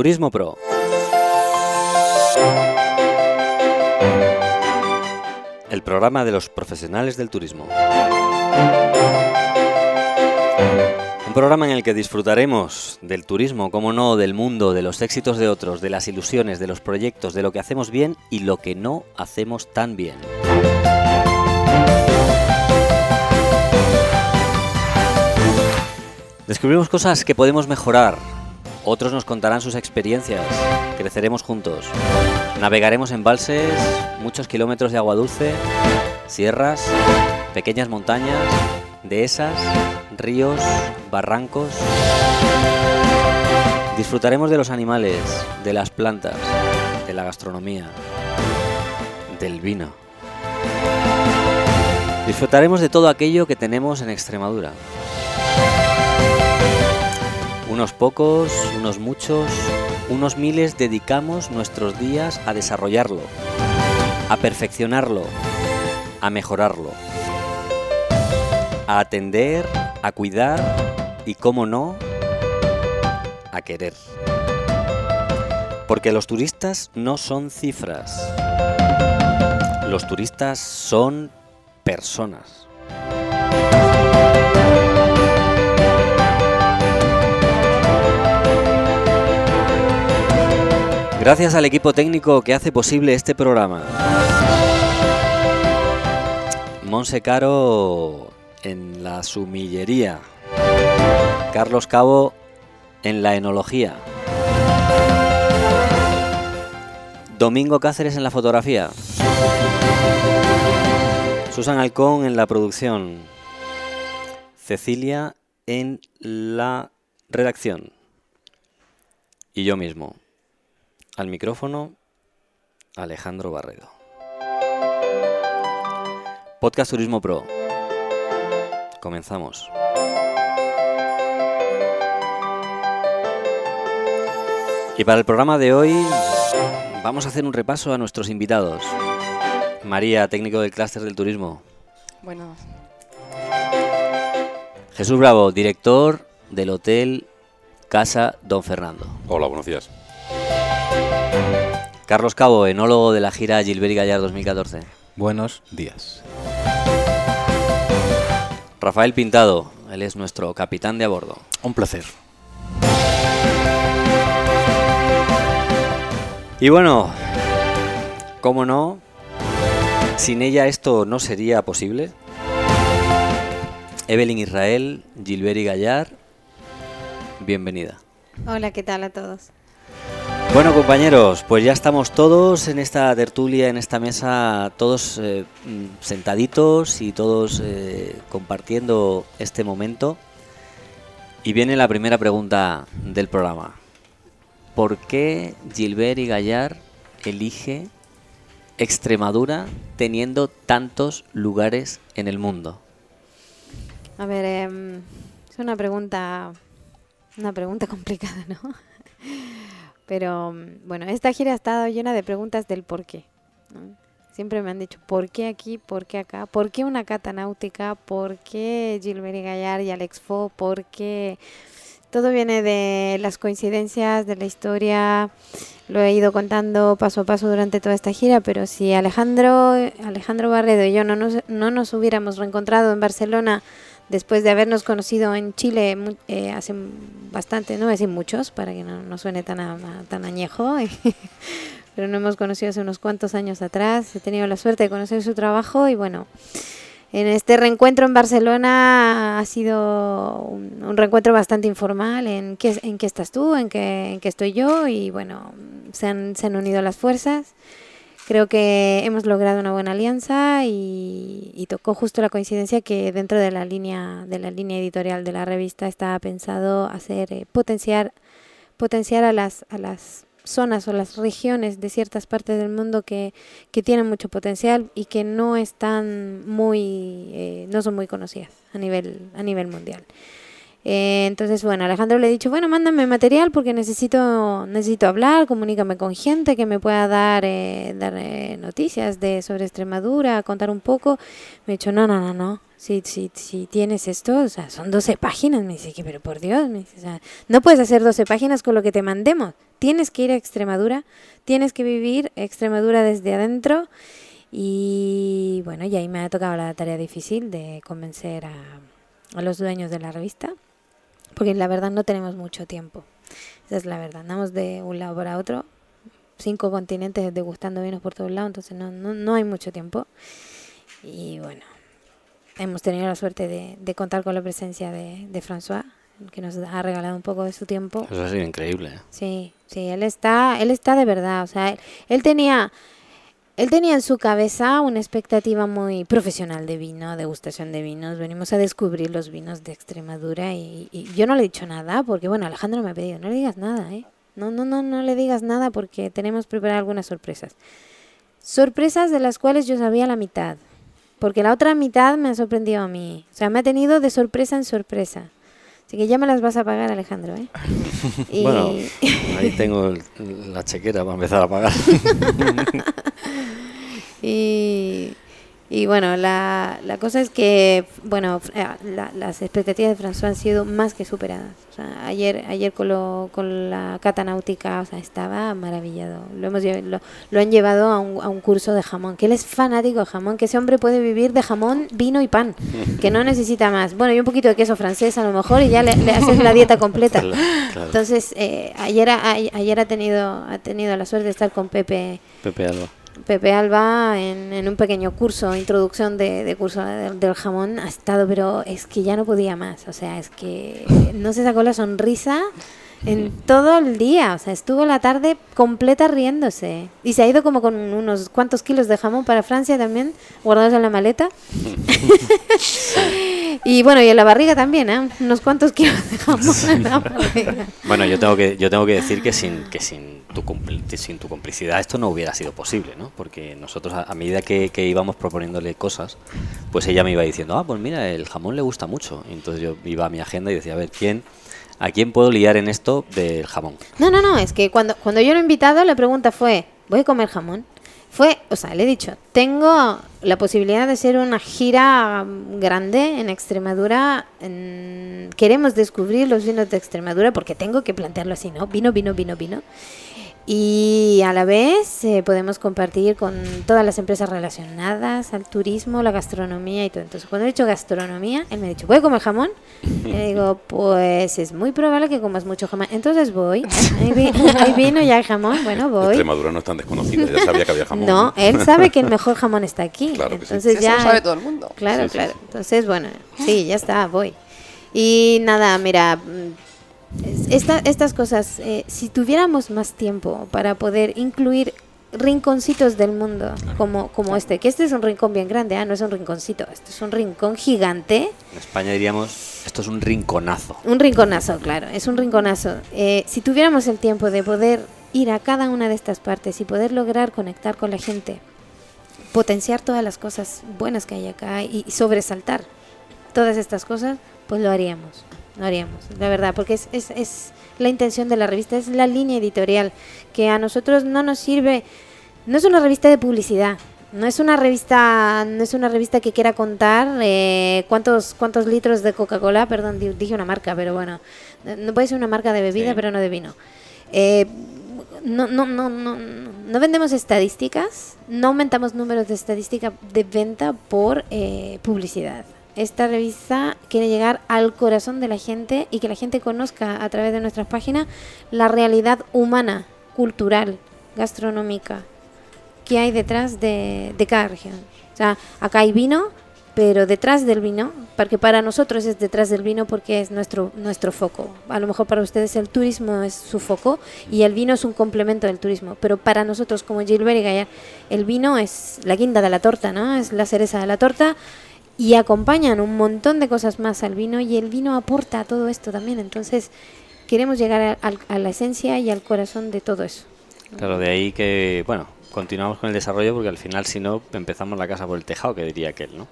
Turismo Pro. El programa de los profesionales del turismo. Un programa en el que disfrutaremos del turismo, como no, del mundo, de los éxitos de otros, de las ilusiones, de los proyectos, de lo que hacemos bien y lo que no hacemos tan bien. Descubrimos cosas que podemos mejorar. Otros nos contarán sus experiencias. Creceremos juntos. Navegaremos en balses, muchos kilómetros de agua dulce, sierras, pequeñas montañas, dehesas, ríos, barrancos. Disfrutaremos de los animales, de las plantas, de la gastronomía, del vino. Disfrutaremos de todo aquello que tenemos en Extremadura. Unos pocos, unos muchos, unos miles dedicamos nuestros días a desarrollarlo, a perfeccionarlo, a mejorarlo, a atender, a cuidar y, cómo no, a querer. Porque los turistas no son cifras. Los turistas son personas. Gracias al equipo técnico que hace posible este programa. Monse Caro en la sumillería. Carlos Cabo en la enología. Domingo Cáceres en la fotografía. Susan Alcón en la producción. Cecilia en la redacción. Y yo mismo. Al micrófono, Alejandro Barredo. Podcast Turismo Pro. Comenzamos. Y para el programa de hoy vamos a hacer un repaso a nuestros invitados. María, técnico del clúster del turismo. Bueno, Jesús Bravo, director del Hotel Casa Don Fernando. Hola, buenos días. Carlos Cabo, enólogo de la gira Gilbert y Gallar 2014. Buenos días. Rafael Pintado, él es nuestro capitán de a bordo. Un placer. Y bueno, cómo no, sin ella esto no sería posible. Evelyn Israel, Gilbert y Gallar, bienvenida. hola, ¿qué tal a todos? Bueno compañeros, pues ya estamos todos en esta tertulia, en esta mesa, todos eh, mm, sentaditos y todos eh, compartiendo este momento. Y viene la primera pregunta del programa. ¿Por qué Gilbert y Gallar elige Extremadura teniendo tantos lugares en el mundo? A ver, em, es una pregunta, una pregunta complicada, ¿no? Pero mm, bueno, esta gira ha estado llena de preguntas del por qué. Siempre me han dicho, ¿por qué aquí? ¿Por qué acá? ¿Por qué una cata náutica? ¿Por qué Gilbert Gallar y Alex Fo? ¿Por qué...? Todo viene de las coincidencias, de la historia. Lo he ido contando paso a paso durante toda esta gira, pero si Alejandro, Alejandro Barredo y yo no nos, no nos hubiéramos reencontrado en Barcelona después de habernos conocido en Chile eh, hace bastante, no voy a decir muchos, para que no, no suene tan, a- tan añejo, pero no hemos conocido hace unos cuantos años atrás. He tenido la suerte de conocer su trabajo y bueno, en este reencuentro en Barcelona ha sido un, un reencuentro bastante informal. ¿En qué, en qué estás tú? ¿En qué, en qué estoy yo? Y bueno, se han, se han unido las fuerzas. Creo que hemos logrado una buena alianza y, tocó justo la coincidencia que dentro de la línea de la línea editorial de la revista estaba pensado hacer eh, potenciar potenciar a las a las zonas o las regiones de ciertas partes del mundo que, que tienen mucho potencial y que no están muy eh, no son muy conocidas a nivel a nivel mundial Eh, entonces, bueno, Alejandro le he dicho, bueno, mándame material porque necesito, necesito hablar, comunícame con gente que me pueda dar, eh, dar eh, noticias de sobre Extremadura, contar un poco. Me ha dicho, no, no, no, no. Si, si, si tienes esto, o sea, son 12 páginas. Me dice, pero por Dios, me dice, no puedes hacer 12 páginas con lo que te mandemos. Tienes que ir a Extremadura, tienes que vivir Extremadura desde adentro. Y bueno, y ahí me ha tocado la tarea difícil de convencer a, a los dueños de la revista porque la verdad no tenemos mucho tiempo. Esa es la verdad. Andamos de un lado para otro, cinco continentes degustando vinos por todos lados, entonces no, no, no hay mucho tiempo. Y bueno, hemos tenido la suerte de, de contar con la presencia de, de, François, que nos ha regalado un poco de su tiempo. Eso ha sido increíble. Sí, sí, él está, él está de verdad. O sea, él, él tenía él tenía en su cabeza una expectativa muy profesional de vino, degustación de vinos. Venimos a descubrir los vinos de Extremadura y, y, yo no le he dicho nada porque, bueno, Alejandro me ha pedido, no le digas nada, ¿eh? No, no, no, no le digas nada porque tenemos preparadas algunas sorpresas. Sorpresas de las cuales yo sabía la mitad, porque la otra mitad me ha sorprendido a mí. O sea, me ha tenido de sorpresa en sorpresa. Así que ya me las vas a pagar, Alejandro, ¿eh? y... Bueno, ahí tengo la chequera para empezar a pagar. y, y bueno, la, la, cosa es que, bueno, eh, la, las expectativas de François han sido más que superadas. O sea, ayer ayer con, lo, con la cata náutica, o sea, estaba maravillado. Lo, hemos, lo, lo han llevado a un, a un, curso de jamón, que él es fanático de jamón, que ese hombre puede vivir de jamón, vino y pan, que no necesita más. Bueno, y un poquito de queso francés a lo mejor y ya le, le haces la dieta completa. Claro, claro. Entonces, eh, ayer, a, ayer ha, tenido, ha tenido la suerte de estar con Pepe. Pepe Alba. Pepe Alba en, en, un pequeño curso, introducción de, de curso de, del jamón, ha estado, pero es que ya no podía más. O sea, es que no se sacó la sonrisa en todo el día. O sea, estuvo la tarde completa riéndose. Y se ha ido como con unos cuantos kilos de jamón para Francia también, guardados en la maleta. y bueno, y en la barriga también, ¿eh? Unos cuantos kilos de jamón en la barriga. Bueno, yo tengo que, yo tengo que decir que sin, que sin tu, sin tu complicidad esto no hubiera sido posible, ¿no? Porque nosotros a, a medida que, que, íbamos proponiéndole cosas, pues ella me iba diciendo, ah, pues mira, el jamón le gusta mucho. Y entonces yo iba a mi agenda y decía, a ver, ¿quién, a quién puedo liar en esto del jamón? No, no, no, es que cuando, cuando yo lo he invitado, la pregunta fue, ¿voy a comer jamón? Fue, o sea, le he dicho, tengo la posibilidad de hacer una gira grande en Extremadura. Queremos descubrir los vinos de Extremadura porque tengo que plantearlo así, ¿no? Vino, vino, vino, vino. Y a la vez eh, podemos compartir con todas las empresas relacionadas al turismo, la gastronomía y todo. Entonces, cuando he dicho gastronomía, él me ha dicho, ¿voy a comer jamón? Y le digo, pues es muy probable que comas mucho jamón. Entonces voy. Ahí, vi, ahí vino ya el jamón. Bueno, voy. Extremadura no es tan desconocida, ya sabía que había jamón. No, él sabe que el mejor jamón está aquí. Claro que Entonces sí. ya. Eso lo sabe todo el mundo. Claro, Sí, sí, claro. sí. Entonces, bueno, sí, ya está, voy. Y nada, mira, esta, estas cosas, eh, si tuviéramos más tiempo para poder incluir rinconcitos del mundo como, como este, que este es un rincón bien grande, ¿eh? no es un rinconcito, este es un rincón gigante. En España diríamos, esto es un rinconazo. Un rinconazo, claro, es un rinconazo. Eh, si tuviéramos el tiempo de poder ir a cada una de estas partes y poder lograr conectar con la gente, potenciar todas las cosas buenas que hay acá y, y sobresaltar todas estas cosas, pues lo haríamos lo haríamos, la verdad, porque es, es, es, la intención de la revista, es la línea editorial, que a nosotros no nos sirve, no es una revista de publicidad, no es una revista, no es una revista que quiera contar eh, cuántos cuántos litros de Coca-Cola, perdón, dije una marca, pero bueno, no puede ser una marca de bebida, sí. pero no de vino. Eh, no, no, no, no, no vendemos estadísticas, no aumentamos números de estadística de venta por eh, publicidad esta revista quiere llegar al corazón de la gente y que la gente conozca a través de nuestras páginas la realidad humana, cultural, gastronómica que hay detrás de, de, cada región. O sea, acá hay vino, pero detrás del vino, porque para nosotros es detrás del vino porque es nuestro, nuestro foco. A lo mejor para ustedes el turismo es su foco y el vino es un complemento del turismo, pero para nosotros como Gilbert y el vino es la guinda de la torta, ¿no? Es la cereza de la torta y acompañan un montón de cosas más al vino y el vino aporta a todo esto también. Entonces queremos llegar a, a, a la esencia y al corazón de todo eso. Claro, de ahí que, bueno, continuamos con el desarrollo porque al final, si no, empezamos la casa por el tejado, que diría aquel, ¿no?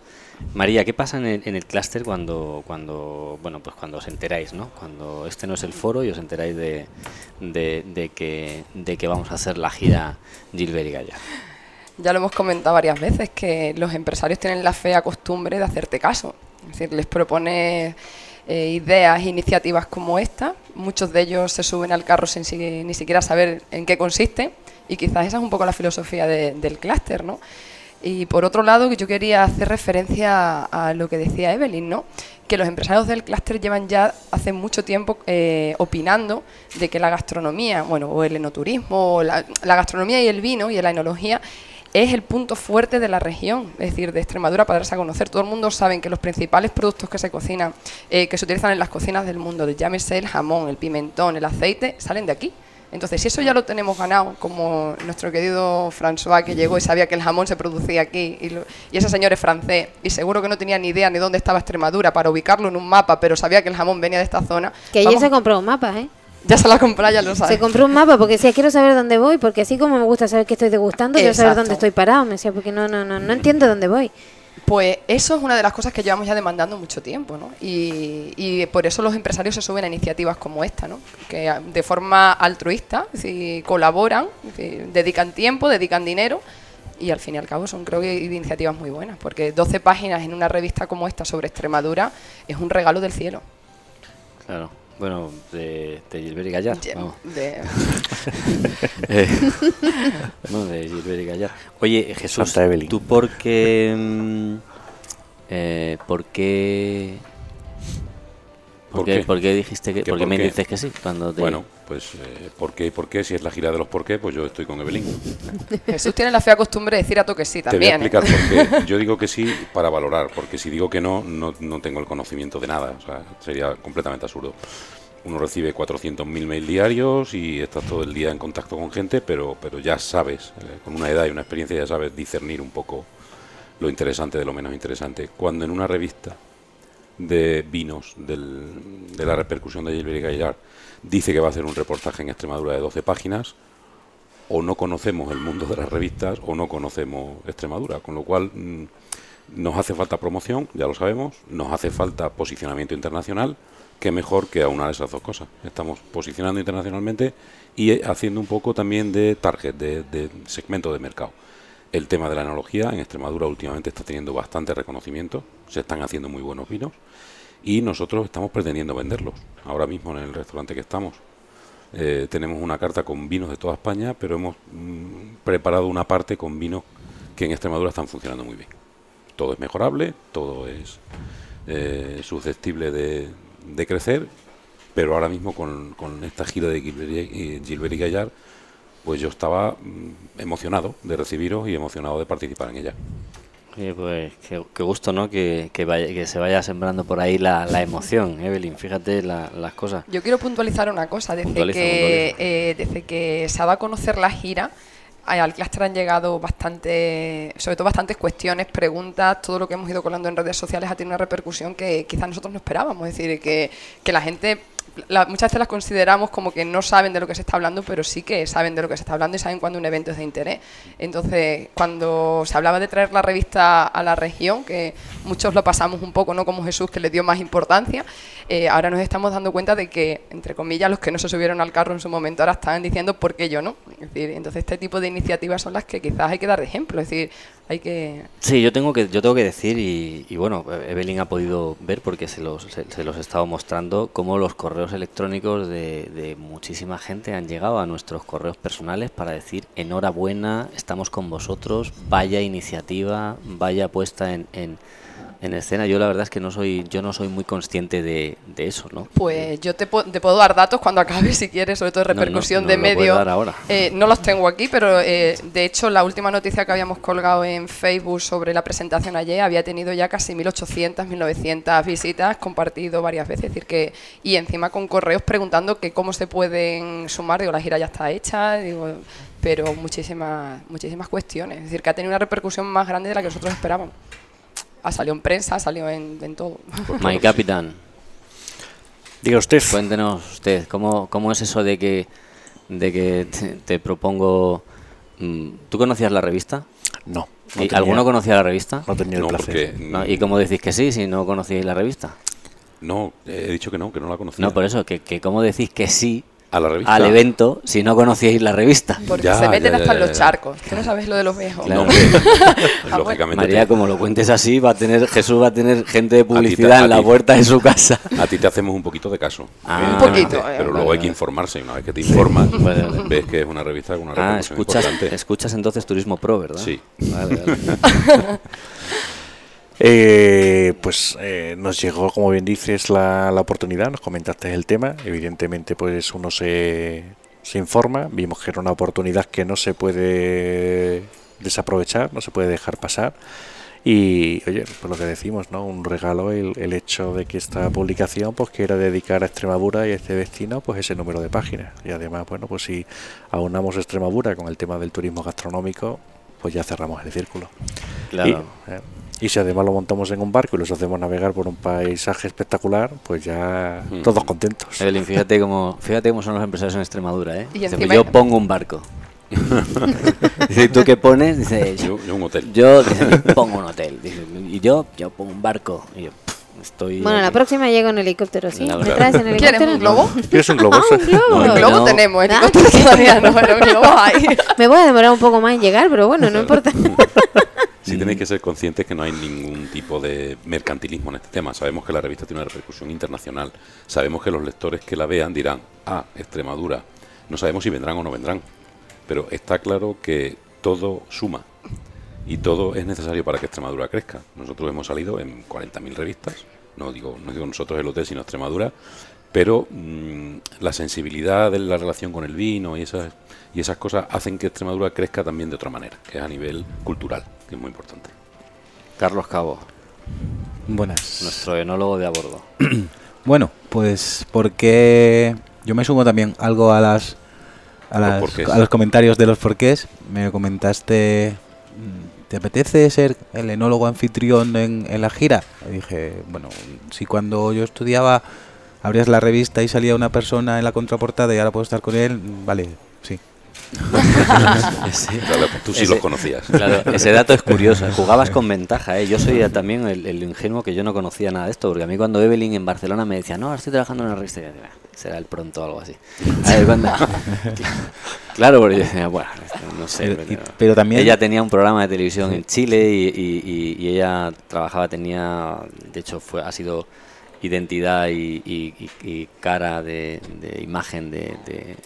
María, ¿qué pasa en el, en el clúster cuando, cuando, bueno, pues cuando os enteráis, ¿no? Cuando este no es el foro y os enteráis de, de, que, de que vamos a hacer la gira Gilbert y Gaya. Ya lo hemos comentado varias veces, que los empresarios tienen la fea costumbre de hacerte caso. Es decir, les propone eh, ideas, iniciativas como esta. Muchos de ellos se suben al carro sin si- ni siquiera saber en qué consiste y quizás esa es un poco la filosofía de- del clúster, ¿no? Y por otro lado, yo quería hacer referencia a, lo que decía Evelyn, ¿no? Que los empresarios del clúster llevan ya hace mucho tiempo eh, opinando de que la gastronomía, bueno, o el enoturismo, o la gastronomía y el vino y la enología es el punto fuerte de la región, es decir, de Extremadura para darse a conocer. Todo el mundo sabe que los principales productos que se cocinan, eh, que se utilizan en las cocinas del mundo, de llámese el jamón, el pimentón, el aceite, salen de aquí. Entonces, si eso ya lo tenemos ganado, como nuestro querido François que llegó y sabía que el jamón se producía aquí, y, lo- y ese señor es francés, y seguro que no tenía ni idea ni dónde estaba Extremadura para ubicarlo en un mapa, pero sabía que el jamón venía de esta zona. Que ella se compró un mapa, ¿eh? Ya se la compró, ya lo sabe. Se compró un mapa porque decía, quiero saber dónde voy, porque así como me gusta saber qué estoy degustando, quiero saber dónde estoy parado. Me decía, porque no, no, no, no entiendo dónde voy. Pues eso es una de las cosas que llevamos ya demandando mucho tiempo, ¿no? Y, y por eso los empresarios se suben a iniciativas como esta, ¿no? Que a- de forma altruista, decir, colaboran, dedican tiempo, dedican dinero y al fin y al cabo son creo que iniciativas muy buenas, porque 12 páginas en una revista como esta sobre Extremadura es un regalo del cielo. Claro. Bueno, de, de Gilbert y Gallar. Ye- vamos. de- Eh, no, de Gilbert y Gallar. Oye, Jesús. ¿tú por qué, mm, eh, por qué, por ¿Por qué, qué? por qué dijiste que, ¿Qué por qué por me dices que sí? Cuando te- Bueno, pues eh, ¿por qué? ¿Por qué? Si es la gira de los por qué, pues yo estoy con Evelyn. Jesús tiene la fea costumbre de decir a toque sí Te voy a también. ¿eh? explicar por qué. Yo digo que sí para valorar, porque si digo que no, no, no tengo el conocimiento de nada. O sea, sería completamente absurdo. Uno recibe 400.000 mails diarios y estás todo el día en contacto con gente, pero, pero ya sabes, eh, con una edad y una experiencia, ya sabes discernir un poco lo interesante de lo menos interesante. Cuando en una revista de vinos del- de la repercusión de Gilbert y Gaillard. Dice que va a hacer un reportaje en Extremadura de 12 páginas, o no conocemos el mundo de las revistas o no conocemos Extremadura, con lo cual mm, nos hace falta promoción, ya lo sabemos, nos hace falta posicionamiento internacional, que mejor que aunar esas dos cosas. Estamos posicionando internacionalmente y haciendo un poco también de target, de segmento de mercado. El tema de la enología en Extremadura últimamente está teniendo bastante reconocimiento, se están haciendo muy buenos vinos y nosotros estamos pretendiendo venderlos ahora mismo en el restaurante que estamos. Eh, tenemos una carta con vinos de toda España, pero hemos mm, preparado una parte con vinos que en Extremadura están funcionando muy bien. Todo es mejorable, todo es eh, susceptible de, crecer, pero ahora mismo con, esta gira de Gilbert y, Gilbert y Gaillard, pues yo estaba mm, emocionado de recibiros y emocionado de participar en ella. Oye, pues qué, qué gusto, ¿no? Que, que, vaya- que se vaya sembrando por ahí la, la emoción, Evelyn. Fíjate la- las cosas. Yo quiero puntualizar una cosa. Desde, Puntualiza, que, puntualiza. eh, desde que se ha dado a conocer la gira, a- al clúster han llegado bastante, sobre todo bastantes cuestiones, preguntas, todo lo que hemos ido colando en redes sociales ha tenido una repercusión que quizás nosotros no esperábamos. Es decir, que, que la gente, la- muchas veces las consideramos como que no saben de lo que se está hablando, pero sí que saben de lo que se está hablando y saben cuando un evento es de interés. Entonces, cuando se hablaba de traer la revista a la región, que muchos lo pasamos un poco, no como Jesús, que le dio más importancia, eh, ahora nos estamos dando cuenta de que, entre comillas, los que no se subieron al carro en su momento ahora están diciendo por qué yo no. Es decir, entonces este tipo de iniciativas son las que quizás hay que dar de ejemplo. Es decir, hay que... Sí, yo tengo que, yo tengo que decir, y, bueno, Evelyn ha podido ver porque se los, se, se los he estado mostrando, cómo los correos electrónicos de, de muchísima gente han llegado a nuestros correos personales para decir enhorabuena, estamos con vosotros, vaya iniciativa, vaya puesta en, en, en escena. Yo la verdad es que no soy, yo no soy muy consciente de, de eso, ¿no? Pues yo te, po- te puedo dar datos cuando acabe, si quieres, sobre todo de No, no, repercusión no de medio. Eh, no los tengo aquí, pero eh, de hecho la última noticia que habíamos colgado en Facebook sobre la presentación ayer había tenido ya casi 1.800, 1.900 visitas, compartido varias veces, es decir que y encima con correos preguntando que cómo se pueden sumar, digo la gira ya está hecha, digo, pero muchísimas muchísimas cuestiones, es decir que ha tenido una repercusión más grande de la que nosotros esperábamos. Ha salido en prensa, ha salido en, en todo. My Capitán. Diga usted. Cuéntenos usted, ¿cómo, cómo es eso de que, de que te, te propongo mm, ¿tú conocías la revista? No. no ¿Y tenía- ¿Alguno conocía la revista? No tenía el No, placer. porque No, ¿Y cómo decís que sí si no conocíais la revista? no, he dicho que no, que no la conocía. No, por eso, que, que cómo decís que sí a la revista. al evento si no conocíais la revista. Porque Ya, se meten ya, hasta ya, en los charcos. Que no sabes lo de los viejos. Claro. No, hombre, Ah, lógicamente. María, como lo cuentes así, va a tener Jesús va a tener gente de publicidad en la ti. puerta de su casa. A ti te hacemos un poquito de caso. Ah. evidentemente, Un poquito, eh. Pero Vale, luego hay que informarse. y Una vez que te informas, Vale, vale. ves que es una revista con una Ah, escuchas, importante. escuchas entonces Turismo Pro, ¿verdad? Sí. Vale, vale. Eh, pues eh, nos llegó, como bien dices, la, la oportunidad, nos comentaste el tema. Evidentemente, pues uno se, se informa. Vimos que era una oportunidad que no se puede desaprovechar, no se puede dejar pasar. Y, oye, pues lo que decimos, ¿no? Un regalo el, el hecho de que esta publicación pues quiera dedicar a Extremadura y a este destino pues ese número de páginas. Y además, bueno, pues si aunamos Extremadura con el tema del turismo gastronómico, pues ya cerramos el círculo. Claro. Y, eh, y si además lo montamos en un barco y los hacemos navegar por un paisaje espectacular, pues ya Mm. todos contentos. Evelyn, fíjate cómo, fíjate cómo son los empresarios en Extremadura, ¿eh? Y Dice, encima- pues yo pongo un barco. Dice, ¿y tú qué pones? Dice, Yo, yo un hotel. yo dice, pongo un hotel. Dice, y yo, yo pongo un barco. Y yo, pff, estoy... Bueno, la próxima llego en helicóptero, ¿sí? ¿Me traes en helicóptero? ¿Quieres un globo? ¿Quieres un globo? Ah, un globo. No, Un no, globo no. tenemos, Ah, todavía no, pero un globo hay. Me voy a demorar un poco más en llegar, pero bueno, no importa. Sí tenéis que ser conscientes que no hay ningún tipo de mercantilismo en este tema. Sabemos que la revista tiene una repercusión internacional. Sabemos que los lectores que la vean dirán, ah, Extremadura. No sabemos si vendrán o no vendrán. Pero está claro que todo suma. Y todo es necesario para que Extremadura crezca. Nosotros hemos salido en 40.000 revistas. No digo, no digo nosotros el hotel, sino Extremadura. Pero mm, la sensibilidad de la relación con el vino y esas, y esas cosas hacen que Extremadura crezca también de otra manera, que es a nivel cultural, que es muy importante. Carlos Cabo, Buenas. nuestro enólogo de a bordo. Bueno, pues porque yo me sumo también algo a las a, las- a los comentarios de los porqués. Me comentaste, ¿te apetece ser el enólogo anfitrión en, en la gira? Y dije, bueno, si cuando yo estudiaba abrías la revista y salía una persona en la contraportada y ahora puedo estar con él, vale, sí. Sí. Claro, tú sí Ese- los conocías. Claro, ese dato es curioso. Jugabas con ventaja, ¿eh? Yo soy también el, el ingenuo que yo no conocía nada de esto, porque a mí cuando Evelyn en Barcelona me decía, no, ahora estoy trabajando en una revista, yo decía, "Ah, será el pronto o algo así. A ver, cuando- Claro, porque yo decía, bueno, no sé. Pero- y- pero también- Ella tenía un programa de televisión en Chile y, y- y- y ella trabajaba, tenía, de hecho, fue ha sido identidad y, y- y- y cara de, de imagen de, de-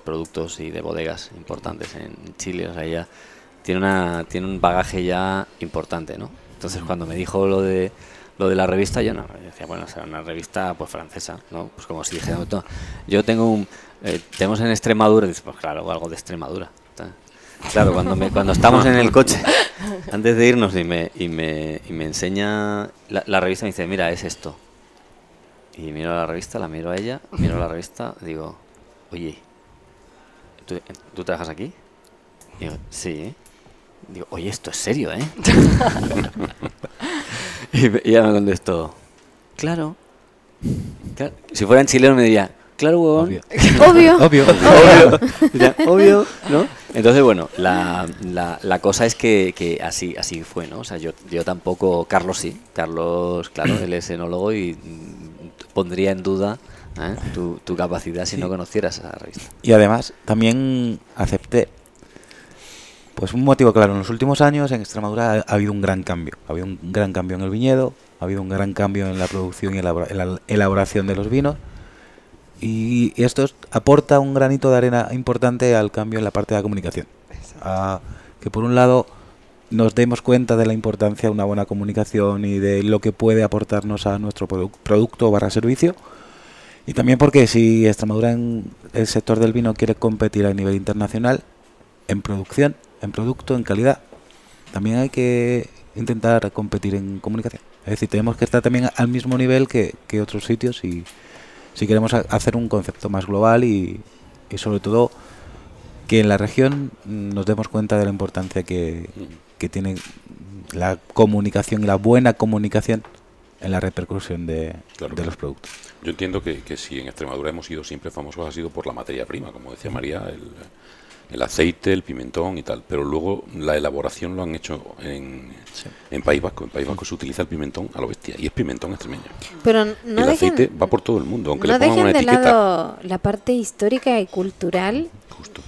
productos y de bodegas importantes en Chile. O sea, ella tiene una tiene un bagaje ya importante, ¿no? Entonces cuando me dijo lo de lo de la revista, yo no, yo decía, bueno, será una revista pues francesa, ¿no? Pues como si dijera, "No, yo tengo un eh, tenemos en Extremadura, dices, pues claro, algo de Extremadura. Claro, cuando me, cuando estamos en el coche, antes de irnos y me, y me, y me enseña la, la revista, me dice, mira, es esto. Y miro la revista, la miro a ella, miro la revista, digo, oye, ¿tú, ¿tú trabajas aquí? Y digo, sí. Digo, oye, esto es serio, ¿eh? y, y ella me contestó, claro. claro". Si fuera en chileno me diría, claro, huevón. Obvio. Obvio. Obvio. obvio, ¿no? Entonces, bueno, la, la, la cosa es que, que así así fue, ¿no? O sea, yo, yo tampoco, Carlos sí, Carlos, claro, él es enólogo y pondría en duda ¿eh? tu, tu capacidad si no conocieras esa revista. Y además también acepté, pues un motivo claro, en los últimos años en Extremadura ha, ha habido un gran cambio. Ha habido un gran cambio en el viñedo, ha habido un gran cambio en la producción y elabora- en la elaboración de los vinos. Y esto es- aporta un granito de arena importante al cambio en la parte de la comunicación. A que por un lado nos demos cuenta de la importancia de una buena comunicación y de lo que puede aportarnos a nuestro produ- producto barra servicio. Y también porque si Extremadura en el sector del vino quiere competir a nivel internacional, en producción, en producto, en calidad, también hay que intentar competir en comunicación. Es decir, tenemos que estar también al mismo nivel que, que otros sitios y si queremos ha- hacer un concepto más global y, y sobre todo que en la región nos demos cuenta de la importancia que, que tiene la comunicación y la buena comunicación en la repercusión de, Claro. de los productos. Yo entiendo que, que si en Extremadura hemos sido siempre famosos ha sido por la materia prima, como decía María, el, el aceite, el pimentón y tal. Pero luego la elaboración lo han hecho en, en País Vasco. En País Vasco se utiliza el pimentón a lo bestia y es pimentón extremeño. Pero no el dejen, aceite va por todo el mundo, aunque no le pongan dejen una de etiqueta. lado la parte histórica y cultural Justo.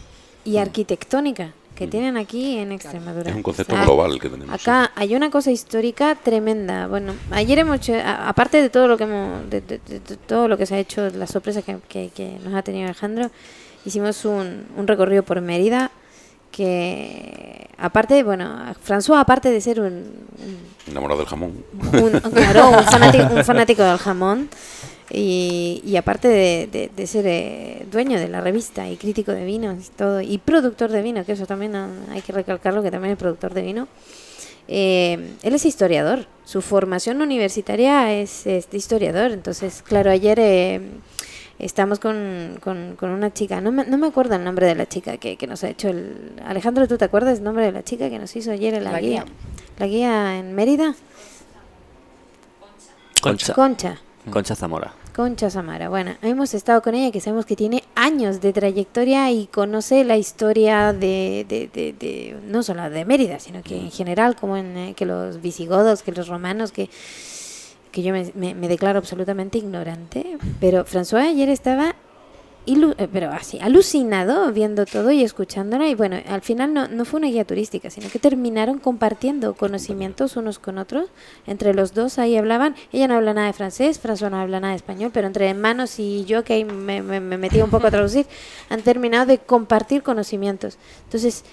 y arquitectónica que tienen aquí en Extremadura. Es un concepto O sea, global que tenemos. Acá hay una cosa histórica tremenda. Bueno, ayer hemos aparte de todo lo que hemos, de, de- de- de todo lo que se ha hecho, la sorpresa que, que- que nos ha tenido Alejandro, hicimos un, un recorrido por Mérida que, aparte, bueno, François, aparte de ser un, un Enamorado del jamón. un, claro, un fanático, un fanático del jamón y, y aparte de, de- de ser eh, dueño de la revista y crítico de vinos y todo y productor de vino que eso también ah, hay que recalcarlo que también es productor de vino eh, él es historiador. Su formación universitaria es, es historiador. Entonces claro ayer eh, estamos con, con, con una chica no me, no me acuerdo el nombre de la chica que, que nos ha hecho el Alejandro tú te acuerdas el nombre de la chica que nos hizo ayer la, La guía guía. la guía en Mérida. Concha, Concha, Concha Zamora. Concha Samara. Bueno, hemos estado con ella que sabemos que tiene años de trayectoria y conoce la historia de, de, de, de- no solo de Mérida, sino que en general, como en eh, que los visigodos, que los romanos, que, que yo me, me- me declaro absolutamente ignorante. Pero François ayer estaba pero así, alucinado viendo todo y escuchándola. Y bueno, al final no, no fue una guía turística, sino que terminaron compartiendo conocimientos unos con otros. Entre los dos ahí hablaban. Ella no habla nada de francés, François no habla nada de español, pero entre manos y yo, que ahí me, me, me metí un poco a traducir, han terminado de compartir conocimientos. Entonces,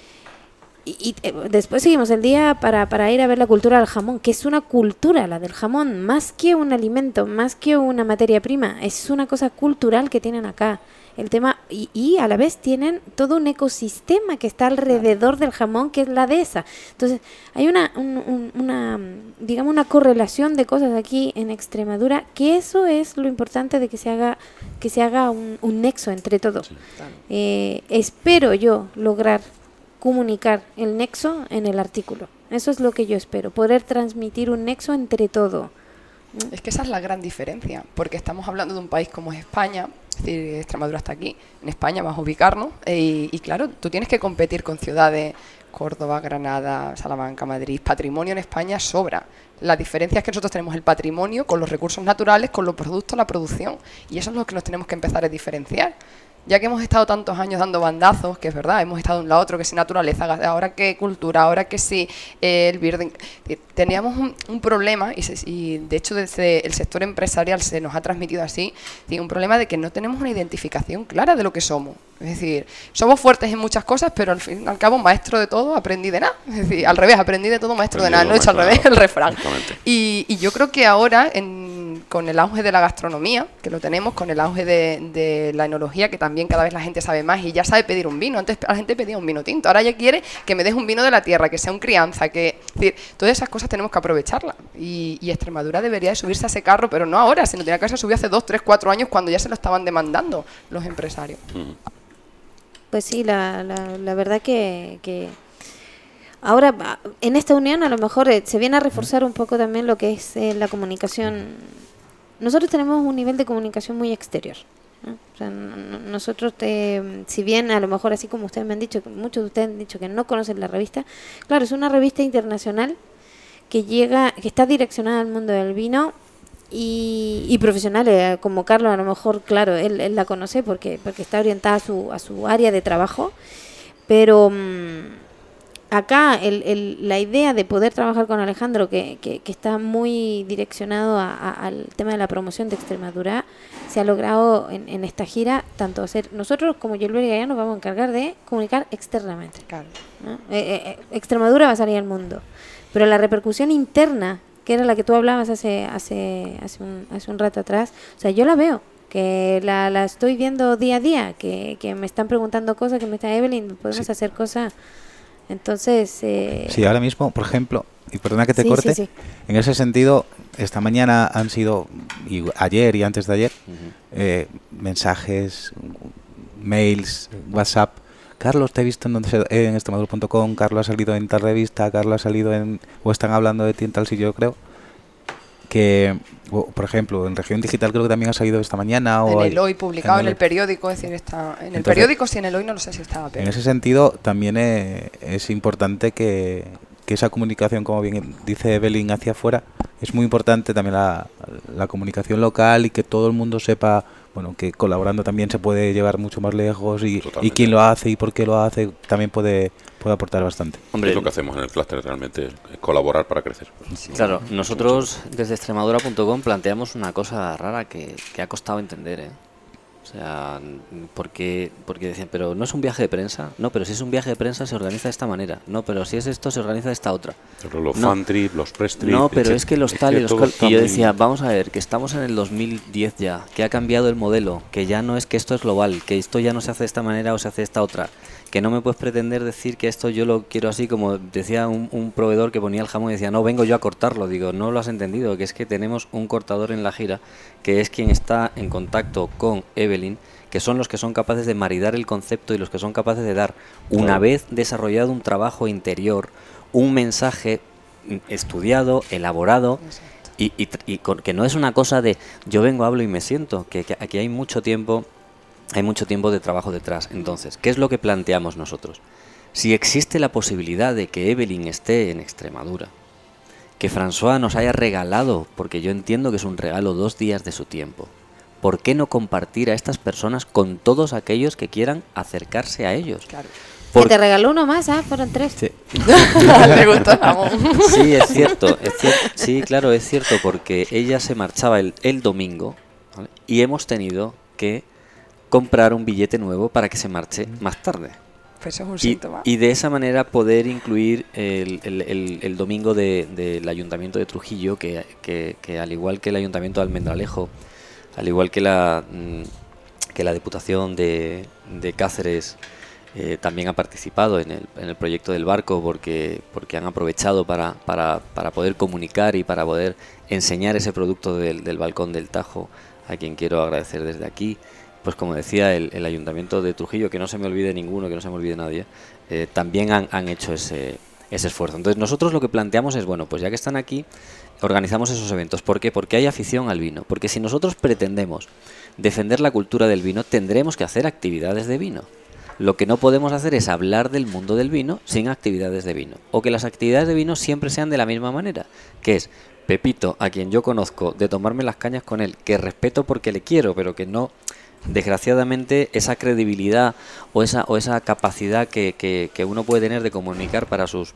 y, y, eh, después seguimos el día para, para ir a ver la cultura del jamón, que es una cultura la del jamón, más que un alimento, más que una materia prima, es una cosa cultural que tienen acá. El tema, y, y a la vez tienen todo un ecosistema que está alrededor del jamón, que es la dehesa. Entonces, hay una, un- un- una, digamos, una correlación de cosas aquí en Extremadura, que eso es lo importante de que se haga, que se haga un, un nexo entre todo. Eh, espero yo lograr comunicar el nexo en el artículo. Eso es lo que yo espero, poder transmitir un nexo entre todo. Es que esa es la gran diferencia, porque estamos hablando de un país como es España, es decir, Extremadura está aquí, en España vas a ubicarnos, e- y, y claro, tú tienes que competir con ciudades, Córdoba, Granada, Salamanca, Madrid, patrimonio en España sobra. La diferencia es que nosotros tenemos el patrimonio con los recursos naturales, con los productos, la producción, y eso es lo que nos tenemos que empezar a diferenciar. Ya que hemos estado tantos años dando bandazos, que es verdad, hemos estado de un lado otro, que si naturaleza, ahora que cultura, ahora que sí, eh, el. Es decir, Teníamos un, un problema, y, se- y de hecho desde el sector empresarial se nos ha transmitido así, sí, un problema de que no tenemos una identificación clara de lo que somos. Es decir, somos fuertes en muchas cosas, pero al fin y al cabo, maestro de todo, aprendí de nada. Es decir, al revés, aprendí de todo, maestro de Aprendí nada. de No he hecho al revés el nada. refrán. Y, y yo creo que ahora, en- con el auge de la gastronomía, que lo tenemos, con el auge de, la enología, que también cada vez la gente sabe más y ya sabe pedir un vino. Antes la gente pedía un vino tinto, ahora ya quiere que me des un vino de la tierra, que sea un crianza, que... todas esas cosas tenemos que aprovecharlas. Y, Extremadura debería de subirse a ese carro, pero no ahora, sino tenía que haberse subido hace dos, tres, cuatro años cuando ya se lo estaban demandando los empresarios. Pues sí, la, la, verdad que, ahora en esta unión a lo mejor eh, se viene a reforzar un poco también lo que es eh, la comunicación. Nosotros tenemos un nivel de comunicación muy exterior. O sea, no- no- nosotros, si bien a lo mejor así como ustedes me han dicho, muchos de ustedes han dicho que no conocen la revista, claro, es una revista internacional que llega, que está direccionada al mundo del vino y, y profesionales eh, como Carlos a lo mejor claro él, él la conoce porque porque está orientada a su a su área de trabajo pero mm, acá el, el- la idea de poder trabajar con Alejandro que, que, que está muy direccionado a- a- al tema de la promoción de Extremadura se ha logrado en, en esta gira tanto hacer nosotros como yo y ya nos vamos a encargar de comunicar externamente Claro. ¿no? Eh, eh, eh, Extremadura va a salir al mundo. Pero la repercusión interna, que era la que tú hablabas hace, hace, hace, un, hace un rato atrás, o sea, yo la veo, que la, la estoy viendo día a día, que, que me están preguntando cosas, que me está Evelyn, podemos Sí. hacer cosas. Entonces, eh, Sí, ahora mismo, por ejemplo, y perdona que te Sí, corte, sí. en ese sentido, esta mañana han sido, y ayer y antes de ayer, eh, mensajes, mails, WhatsApp. Carlos, te he visto en, se- en extremadura.com, Carlos ha salido en tal revista, Carlos ha salido en... o están hablando de ti en tal sitio, yo creo. Que, por ejemplo, en región digital creo que también ha salido esta mañana. En o el hay- hoy publicado, en en el el- periódico, es decir, está en el Entonces- periódico, sí, en el hoy no lo sé si estaba, pero En ese sentido, también eh, es importante que, que esa comunicación, como bien dice Evelyn, hacia afuera, es muy importante también la, la comunicación local y que todo el mundo sepa, bueno, que colaborando también se puede llevar mucho más lejos y, y quién lo hace y por qué lo hace también puede, puede aportar bastante. Hombre, es lo que hacemos en el clúster realmente, es colaborar para crecer. Claro, nosotros desde extremadura.com planteamos una cosa rara que, que ha costado entender, ¿eh? O sea, porque, porque decían, pero no es un viaje de prensa. No, pero si es un viaje de prensa se organiza de esta manera. No, pero si es esto se organiza de esta otra. Pero los No. fan trip, los press trip, No, pero es que los tal y los cual- Y yo decía, vamos a ver, que estamos en el 2010 ya, que ha cambiado el modelo, que ya no es que esto es global, que esto ya no se hace de esta manera o se hace de esta otra. Que no me puedes pretender decir que esto yo lo quiero así, como decía un, un proveedor que ponía el jamón y decía, no, vengo yo a cortarlo. Digo, no lo has entendido, que es que tenemos un cortador en la gira, que es quien está en contacto con Evelyn, que son los que son capaces de maridar el concepto y los que son capaces de dar, una vez desarrollado un trabajo interior, un mensaje estudiado, elaborado, y, que no es una cosa de yo vengo, hablo y me siento, que, que aquí hay mucho tiempo, hay mucho tiempo de trabajo detrás. Entonces, ¿qué es lo que planteamos nosotros? Si existe la posibilidad de que Evelyn esté en Extremadura, que François nos haya regalado, porque yo entiendo que es un regalo, dos días de su tiempo, ¿por qué no compartir a estas personas con todos aquellos que quieran acercarse a ellos? claro. Por- te regaló uno más, ¿ah? Fueron tres. Sí. Le gustó. Sí, es cierto, es cier- sí, claro, es cierto, porque ella se marchaba el, el domingo ¿vale? y hemos tenido que comprar un billete nuevo para que se marche más tarde. Pues eso es un Y, síntoma. y de esa manera poder incluir el, el- el- el domingo de- del Ayuntamiento de Trujillo, que, que- que al igual que el Ayuntamiento de Almendralejo, al igual que la, mm, que la Diputación de, de Cáceres, eh, también ha participado en el, en el proyecto del barco porque, porque han aprovechado para, para, para poder comunicar y para poder enseñar ese producto del, del balcón del Tajo, a quien quiero agradecer desde aquí. Pues como decía, el, Ayuntamiento de Trujillo, que no se me olvide ninguno, que no se me olvide nadie, eh, también han, han hecho ese, ese esfuerzo. Entonces nosotros lo que planteamos es, bueno, pues ya que están aquí, organizamos esos eventos. ¿Por qué? Porque hay afición al vino. Porque si nosotros pretendemos defender la cultura del vino, tendremos que hacer actividades de vino. Lo que no podemos hacer es hablar del mundo del vino sin actividades de vino. O que las actividades de vino siempre sean de la misma manera, que es Pepito, a quien yo conozco, de tomarme las cañas con él, que respeto porque le quiero, pero que no, desgraciadamente, esa credibilidad o esa, o esa capacidad que, que- que uno puede tener de comunicar para sus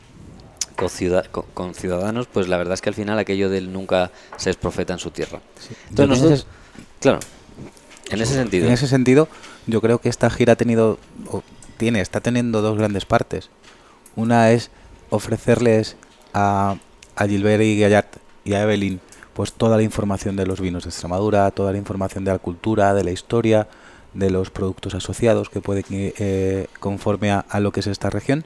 conciuda- co- conciudadanos, pues la verdad es que al final aquello del nunca se es profeta en su tierra. Entonces nosotros, claro, en ese sentido. En ese sentido, yo creo que esta gira ha tenido, o tiene, está teniendo dos grandes partes. Una es ofrecerles a, a Gilbert y Gallard y a Evelyn pues toda la información de los vinos de Extremadura, toda la información de la cultura, de la historia, de los productos asociados que puede eh, conforme a, lo que es esta región,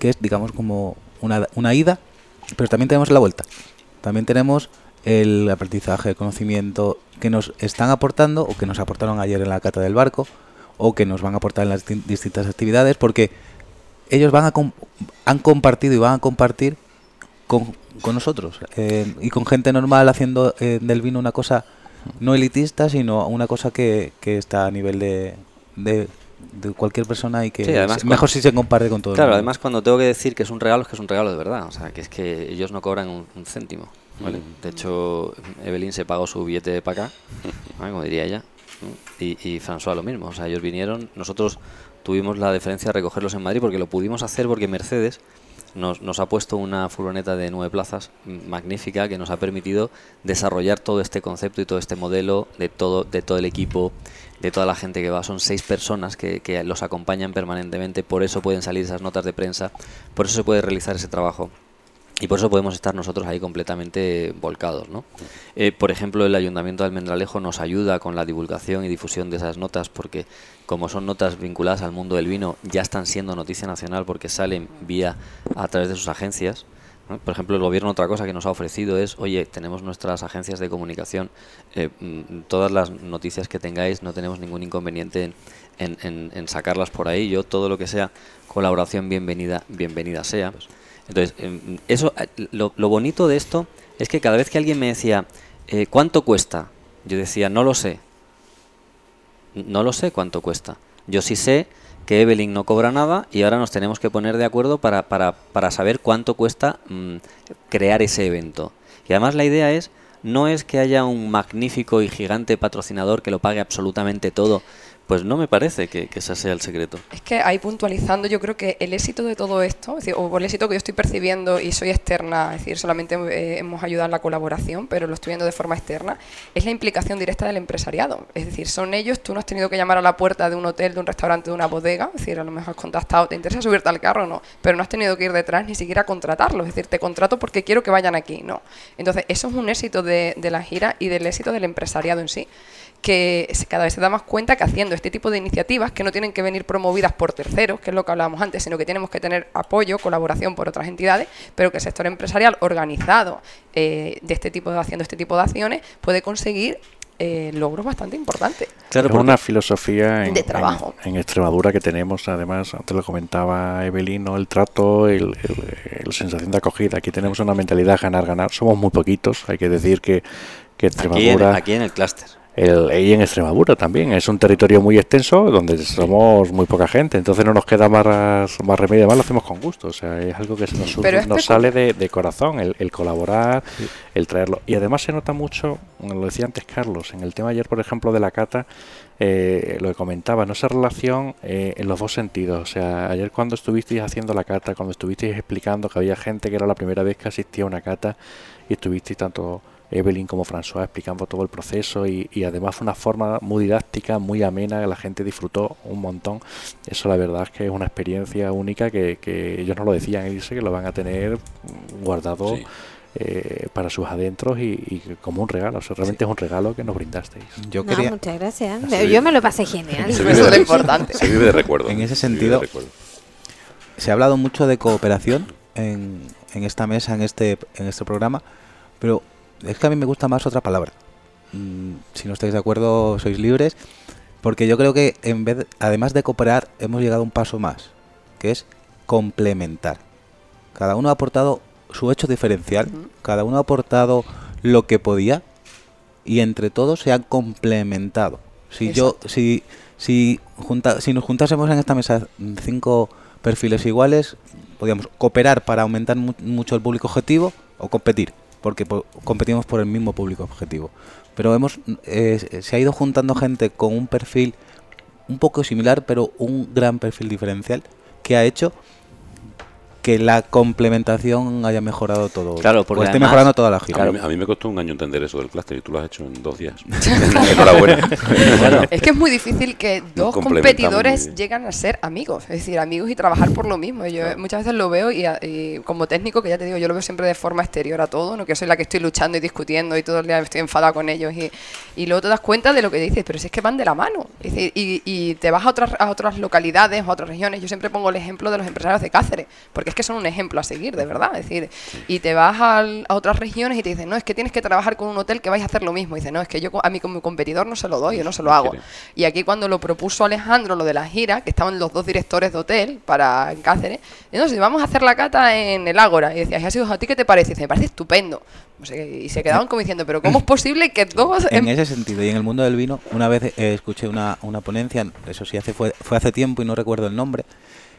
que es digamos como una, una ida, pero también tenemos la vuelta. También tenemos el aprendizaje, el conocimiento que nos están aportando o que nos aportaron ayer en la cata del barco o que nos van a aportar en las di- distintas actividades porque ellos van a han compartido y van a compartir con, con nosotros eh, y con gente normal haciendo eh, del vino una cosa no elitista sino una cosa que, que está a nivel de, de, de cualquier persona y que Sí, además es mejor cuando- si se comparte con todo el Claro, mundo. además cuando tengo que decir que es un regalo, es que es un regalo de verdad. O sea, que es que ellos no cobran un, un céntimo. ¿vale? Mm. De hecho, Evelyn se pagó su billete para acá, ¿vale? como diría ella. Y, y François lo mismo. O sea, ellos vinieron, nosotros tuvimos la deferencia de recogerlos en Madrid porque lo pudimos hacer porque Mercedes nos, nos ha puesto una furgoneta de nueve plazas magnífica que nos ha permitido desarrollar todo este concepto y todo este modelo de todo, de todo el equipo, de toda la gente que va. Son seis personas que, que los acompañan permanentemente, por eso pueden salir esas notas de prensa, por eso se puede realizar ese trabajo. Y por eso podemos estar nosotros ahí completamente volcados, ¿no? Eh, por ejemplo, el Ayuntamiento de Almendralejo nos ayuda con la divulgación y difusión de esas notas porque como son notas vinculadas al mundo del vino, ya están siendo noticia nacional porque salen vía a través de sus agencias. ¿no? Por ejemplo, el gobierno otra cosa que nos ha ofrecido es, oye, tenemos nuestras agencias de comunicación, eh, mm, todas las noticias que tengáis, no tenemos ningún inconveniente en, sacarlas por ahí. Yo todo lo que sea colaboración bienvenida, bienvenida sea. Entonces, em, eso, eh, lo, bonito de esto es que cada vez que alguien me decía, eh, ¿cuánto cuesta? Yo decía, no lo sé. No lo sé cuánto cuesta. Yo sí sé que Evelyn no cobra nada y ahora nos tenemos que poner de acuerdo para, para, para saber cuánto cuesta mm, crear ese evento. Y además la idea es, no es que haya un magnífico y gigante patrocinador que lo pague absolutamente todo, pues no me parece que, que ese sea el secreto. Es que ahí puntualizando, yo creo que el éxito de todo esto, o el éxito que yo estoy percibiendo y soy externa, es decir, solamente eh, hemos ayudado en la colaboración, pero lo estoy viendo de forma externa, es la implicación directa del empresariado. Es decir, son ellos, tú no has tenido que llamar a la puerta de un hotel, de un restaurante, de una bodega, es decir, a lo mejor has contactado, ¿te interesa subirte al carro o no? Pero no has tenido que ir detrás ni siquiera a contratarlos, es decir, te contrato porque quiero que vayan aquí, no. Entonces, eso es un éxito de, de la gira y del éxito del empresariado en sí que se- cada vez se da más cuenta que haciendo este tipo de iniciativas, que no tienen que venir promovidas por terceros, que es lo que hablábamos antes, sino que tenemos que tener apoyo, colaboración por otras entidades, pero que el sector empresarial organizado eh, de este tipo de haciendo este tipo de acciones puede conseguir eh, logros bastante importantes. Claro, es una filosofía en, De trabajo. en- en Extremadura que tenemos, además, antes lo comentaba Evelyn, ¿no? el trato, el, el- el sensación de acogida. Aquí tenemos una mentalidad ganar-ganar. Somos muy poquitos, hay que decir que, que aquí, en, Extremadura... aquí en el clúster. El, y en Extremadura también, es un territorio muy extenso donde somos muy poca gente, entonces no nos queda más, más remedio, además lo hacemos con gusto, o sea, es algo que se nos, surge- Pero es nos sale de, de corazón, el, el colaborar, el traerlo. Y además se nota mucho, lo decía antes Carlos, en el tema ayer, por ejemplo, de la cata, eh, lo que comentaba, ¿no? esa relación eh, en los dos sentidos, o sea, ayer cuando estuvisteis haciendo la cata, cuando estuvisteis explicando que había gente que era la primera vez que asistía a una cata y estuvisteis tanto Evelyn como François explicando todo el proceso y, y además fue una forma muy didáctica, muy amena, que la gente disfrutó un montón. Eso la verdad es que es una experiencia única que, que ellos no lo decían, ellos que lo van a tener guardado Sí. eh, para sus adentros y, y como un regalo, o sea, realmente es un regalo que nos brindasteis. Yo No, quería, muchas gracias. Se Yo me lo pasé genial. Se Eso vive es lo de- importante. Se vive de recuerdo. En ese se vive de sentido- recuerdo. se ha hablado mucho de cooperación en, en esta mesa, en este, en este programa, pero es que a mí me gusta más otra palabra. Mm, si no estáis de acuerdo, sois libres, porque yo creo que en vez, de- además de cooperar, hemos llegado un paso más, que es complementar. Cada uno ha aportado su hecho diferencial, cada uno ha aportado lo que podía y entre todos se han complementado. Si yo, si, si, junta, si nos juntásemos en esta mesa cinco perfiles iguales, podríamos cooperar para aumentar mu- mucho el público objetivo o competir, porque po- competimos por el mismo público objetivo. Pero hemos, eh, se ha ido juntando gente con un perfil un poco similar, pero un gran perfil diferencial, que ha hecho que la complementación haya mejorado todo. Claro, porque o esté además- mejorando toda la gira. A, mí, a mí me costó un año entender eso del clúster y tú lo has hecho en dos días. Enhorabuena. Es que es muy difícil que dos competidores llegan a ser amigos, es decir, amigos y trabajar por lo mismo. Yo muchas veces lo veo y, a- y como técnico, que ya te digo, yo lo veo siempre de forma exterior a todo, no que soy la que estoy luchando y discutiendo y todo el día estoy enfadada con ellos y, y luego te das cuenta de lo que dices, pero si es que van de la mano. Es decir, y, y te vas a otras, a otras localidades o a otras regiones. Yo siempre pongo el ejemplo de los empresarios de Cáceres, porque es que son un ejemplo a seguir, de verdad. Es decir, y te vas al- a otras regiones y te dicen, no, es que tienes que trabajar con un hotel que vais a hacer lo mismo. Y dice, no, es que yo a mí como competidor no se lo doy, yo no se lo hago. Y aquí cuando lo propuso Alejandro, lo de la gira, que estaban los dos directores de hotel para en Cáceres, sé, vamos a hacer la cata en el Ágora. Y decía, Jesús, ¿a ti qué te parece? Y dice, me parece estupendo. Y se quedaban como diciendo, pero ¿cómo es posible que dos... En em- ese sentido, y en el mundo del vino, una vez eh, escuché una, una ponencia, eso sí, hace, fue, fue hace tiempo y no recuerdo el nombre,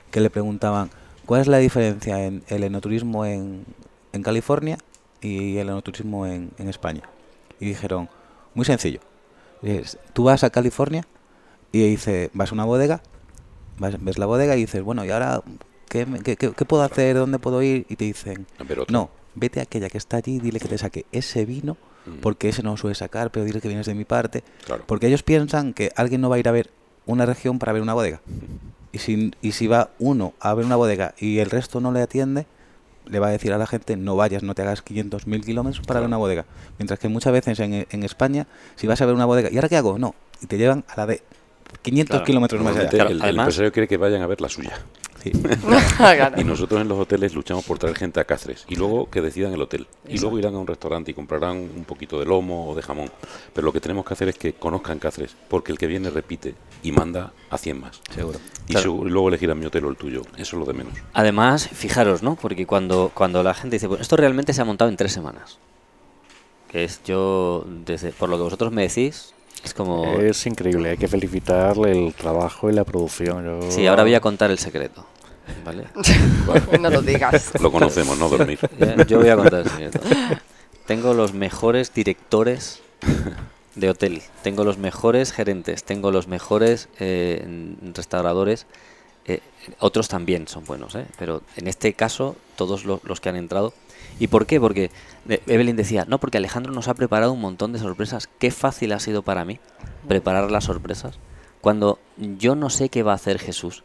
que le preguntaban, ¿cuál es la diferencia en el enoturismo en, en California y el enoturismo en, en España? Y dijeron, muy sencillo, es, tú vas a California y dice, vas a una bodega, vas- ves la bodega y dices, bueno, ¿y ahora qué, qué- qué- qué puedo hacer? ¿Dónde puedo ir? Y te dicen, no, vete a aquella que está allí y dile que te saque ese vino, Mm. porque ese no suele sacar, pero dile que vienes de mi parte. Claro. Porque ellos piensan que alguien no va a ir a ver una región para ver una bodega. Y si, y si va uno a ver una bodega y el resto no le atiende, le va a decir a la gente, no vayas, no te hagas 500.000 kilómetros para ver una bodega. Mientras que muchas veces en, en España, si vas a ver una bodega, ¿y ahora qué hago? No, y te llevan a la de 500 Claro. kilómetros más allá. Claro, el, el empresario quiere que vayan a ver la suya. Sí. Y nosotros en los hoteles luchamos por traer gente a Cáceres y luego que decidan el hotel. Y luego irán a un restaurante y comprarán un poquito de lomo o de jamón. Pero lo que tenemos que hacer es que conozcan Cáceres, porque el que viene repite y manda a 100 más. Seguro. Y Claro. su- luego elegirán mi hotel o el tuyo. Eso es lo de menos. Además, fijaros, ¿no? Porque cuando, cuando la gente dice, bueno, esto realmente se ha montado en tres semanas. Que es yo, desde, por lo que vosotros me decís, es como... Es increíble, hay que felicitarle el trabajo y la producción. Yo- Sí, ahora voy a contar el secreto. ¿Vale? no lo digas. Lo conocemos, no dormir. Yo voy a contar. Tengo los mejores directores de hotel, tengo los mejores gerentes, tengo los mejores eh, restauradores. eh, otros también son buenos, ¿eh? pero en este caso, todos lo- los que han entrado. ¿Y por qué? Porque eh, Evelyn decía, no, porque Alejandro nos ha preparado un montón de sorpresas. Qué fácil ha sido para mí preparar las sorpresas cuando yo no sé qué va a hacer Jesús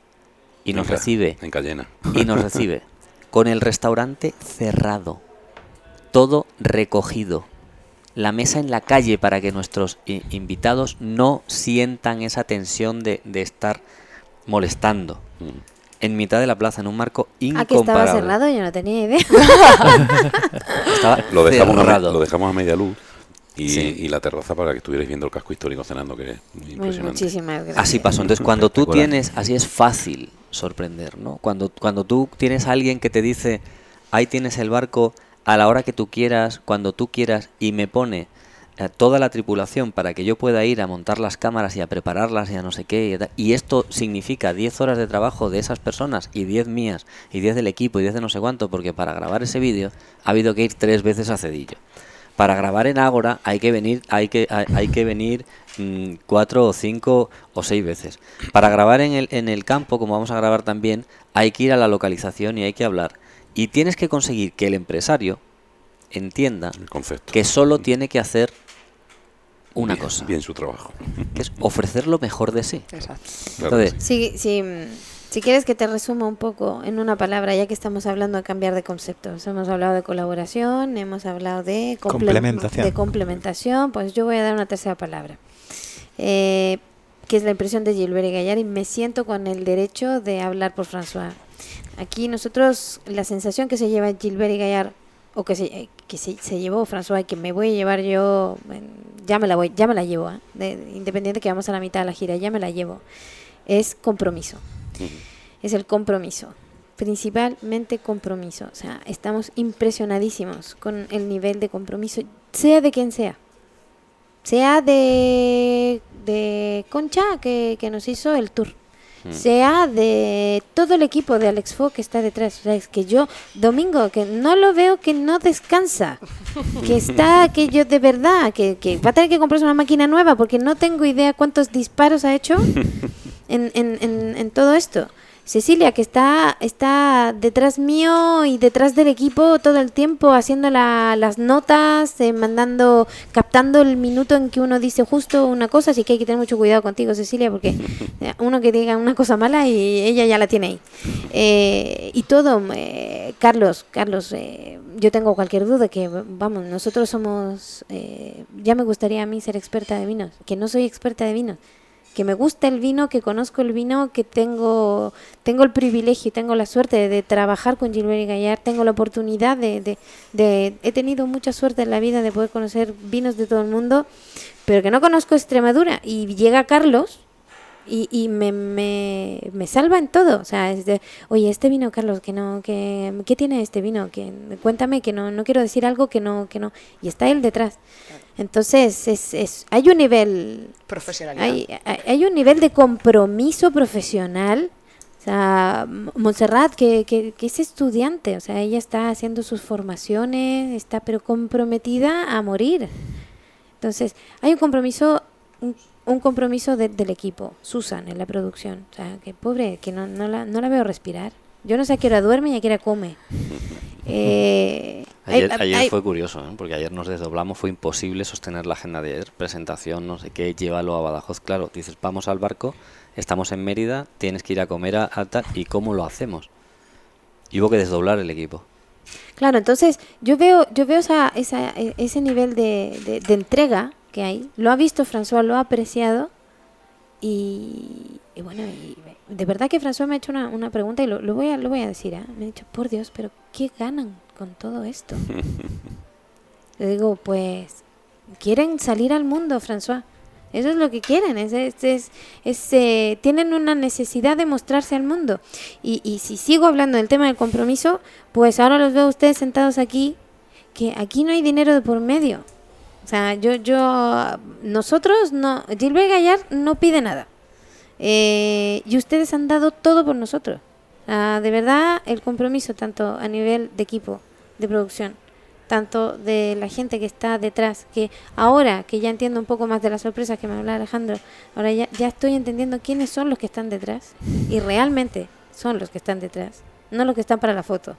y nos En recibe En Cayena. y nos recibe con el restaurante cerrado, todo recogido, la mesa en la calle para que nuestros invitados no sientan esa tensión de, de estar molestando Mm. en mitad de la plaza en un marco Ah, que estaba incomparable. cerrado, yo no tenía idea. Estaba Lo dejamos, a, cerrado. lo dejamos a media luz y, Sí. y la terraza para que estuvierais viendo el casco histórico cenando, que es muy impresionante. muchísimas gracias. Así pasó. Entonces, cuando tú tienes, así es fácil sorprender, ¿no? Cuando, cuando tú tienes a alguien que te dice, ahí tienes el barco a la hora que tú quieras, cuando tú quieras, y me pone eh, toda la tripulación para que yo pueda ir a montar las cámaras y a prepararlas y a no sé qué, y, y esto significa 10 horas de trabajo de esas personas y 10 mías y 10 del equipo y 10 de no sé cuánto, porque para grabar ese vídeo ha habido que ir tres veces a Cedillo. Para grabar en Ágora hay que venir, hay que, hay, hay que venir mm, cuatro o cinco o seis veces. Para grabar en el, en el campo, como vamos a grabar también, hay que ir a la localización y hay que hablar. Y tienes que conseguir que el empresario entienda El concepto. que solo tiene que hacer una Bien- cosa, Bien su trabajo. que es ofrecer lo mejor de sí. Exacto. Entonces, si, mm, si quieres que te resuma un poco en una palabra, ya que estamos hablando de cambiar de conceptos. Hemos hablado de colaboración, hemos hablado de, comple- Complementación. de complementación, pues yo voy a dar una tercera palabra, eh, que es la impresión de Gilbert y Gallar, y me siento con el derecho de hablar por François. Aquí nosotros, la sensación que se lleva Gilbert y Gallar, o que se, eh, que se, se llevó François y que me voy a llevar yo, ya me la voy, ya me la llevo, ¿eh? De- independiente que vamos a la mitad de la gira, ya me la llevo, es compromiso es el compromiso. Principalmente compromiso. O sea, estamos impresionadísimos con el nivel de compromiso, sea de quien sea. Sea de, de Concha, que, que nos hizo el tour. Sea de todo el equipo de Alex Fo que está detrás. O sea, es que yo, Domingo, que no lo veo que no descansa. Que está, que yo de verdad, que, que va a tener que comprarse una máquina nueva porque no tengo idea cuántos disparos ha hecho en, en, en, en todo esto. Cecilia, que está, está detrás mío y detrás del equipo todo el tiempo, haciendo la- las notas, eh, mandando, captando el minuto en que uno dice justo una cosa, así que hay que tener mucho cuidado contigo, Cecilia, porque eh, uno que diga una cosa mala y ella ya la tiene ahí. Eh, y todo, eh, Carlos, Carlos, eh, yo tengo cualquier duda que, vamos, nosotros somos, eh, ya me gustaría a mí ser experta de vinos, que no soy experta de vinos que me gusta el vino, que conozco el vino, que tengo, tengo el privilegio y tengo la suerte de, trabajar con Gilbert y Gallar, tengo la oportunidad de, de, de- he tenido mucha suerte en la vida de poder conocer vinos de todo el mundo, pero que no conozco Extremadura. Y llega Carlos y, y me, me, me salva en todo. O sea, es de, oye, este vino, Carlos, que no, que, ¿qué tiene este vino? Que, cuéntame que no, no quiero decir algo que no, que no. Y está él detrás. Entonces, es, es, hay un nivel Profesionalidad. hay, hay- hay un nivel de compromiso profesional. O sea, Montserrat, que, que, que es estudiante, o sea, ella está haciendo sus formaciones, está pero comprometida a morir. Entonces, hay un compromiso, un, un compromiso de- del equipo, Susan, en la producción. O sea, que pobre, que no, no, la, no la veo respirar. Yo no sé a qué hora duerme y a qué hora come. Eh, hay- Ayer, hay- fue curioso, ¿eh? porque ayer nos desdoblamos, fue imposible sostener la agenda de ayer, presentación, no sé qué, llévalo a Badajoz, claro, dices, vamos al barco, estamos en Mérida, tienes que ir a comer a, a tal, ¿y cómo lo hacemos? Y hubo que desdoblar el equipo. Claro, entonces yo veo, yo veo esa, esa, e- ese nivel de, de- de entrega que hay. Lo ha visto François, lo ha apreciado Y, y bueno, y de verdad que François me ha hecho una, una pregunta y lo, lo voy a, lo voy a decir. ¿eh? Me ha dicho, por Dios, pero ¿qué ganan con todo esto? Le digo, pues, quieren salir al mundo, François. Eso es lo que quieren. Es, es, es- es, eh, tienen una necesidad de mostrarse al mundo. Y, y si sigo hablando del tema del compromiso, pues ahora los veo a ustedes sentados aquí, que aquí no hay dinero de por medio. O sea, yo, yo, nosotros no, Gilbert Gallar no pide nada. Eh, y ustedes han dado todo por nosotros. Ah, de verdad, el compromiso tanto a nivel de equipo, de producción, tanto de la gente que está detrás, que ahora que ya entiendo un poco más de las sorpresas que me habla Alejandro, ahora ya, ya estoy entendiendo quiénes son los que están detrás. Y realmente son los que están detrás, no los que están para la foto.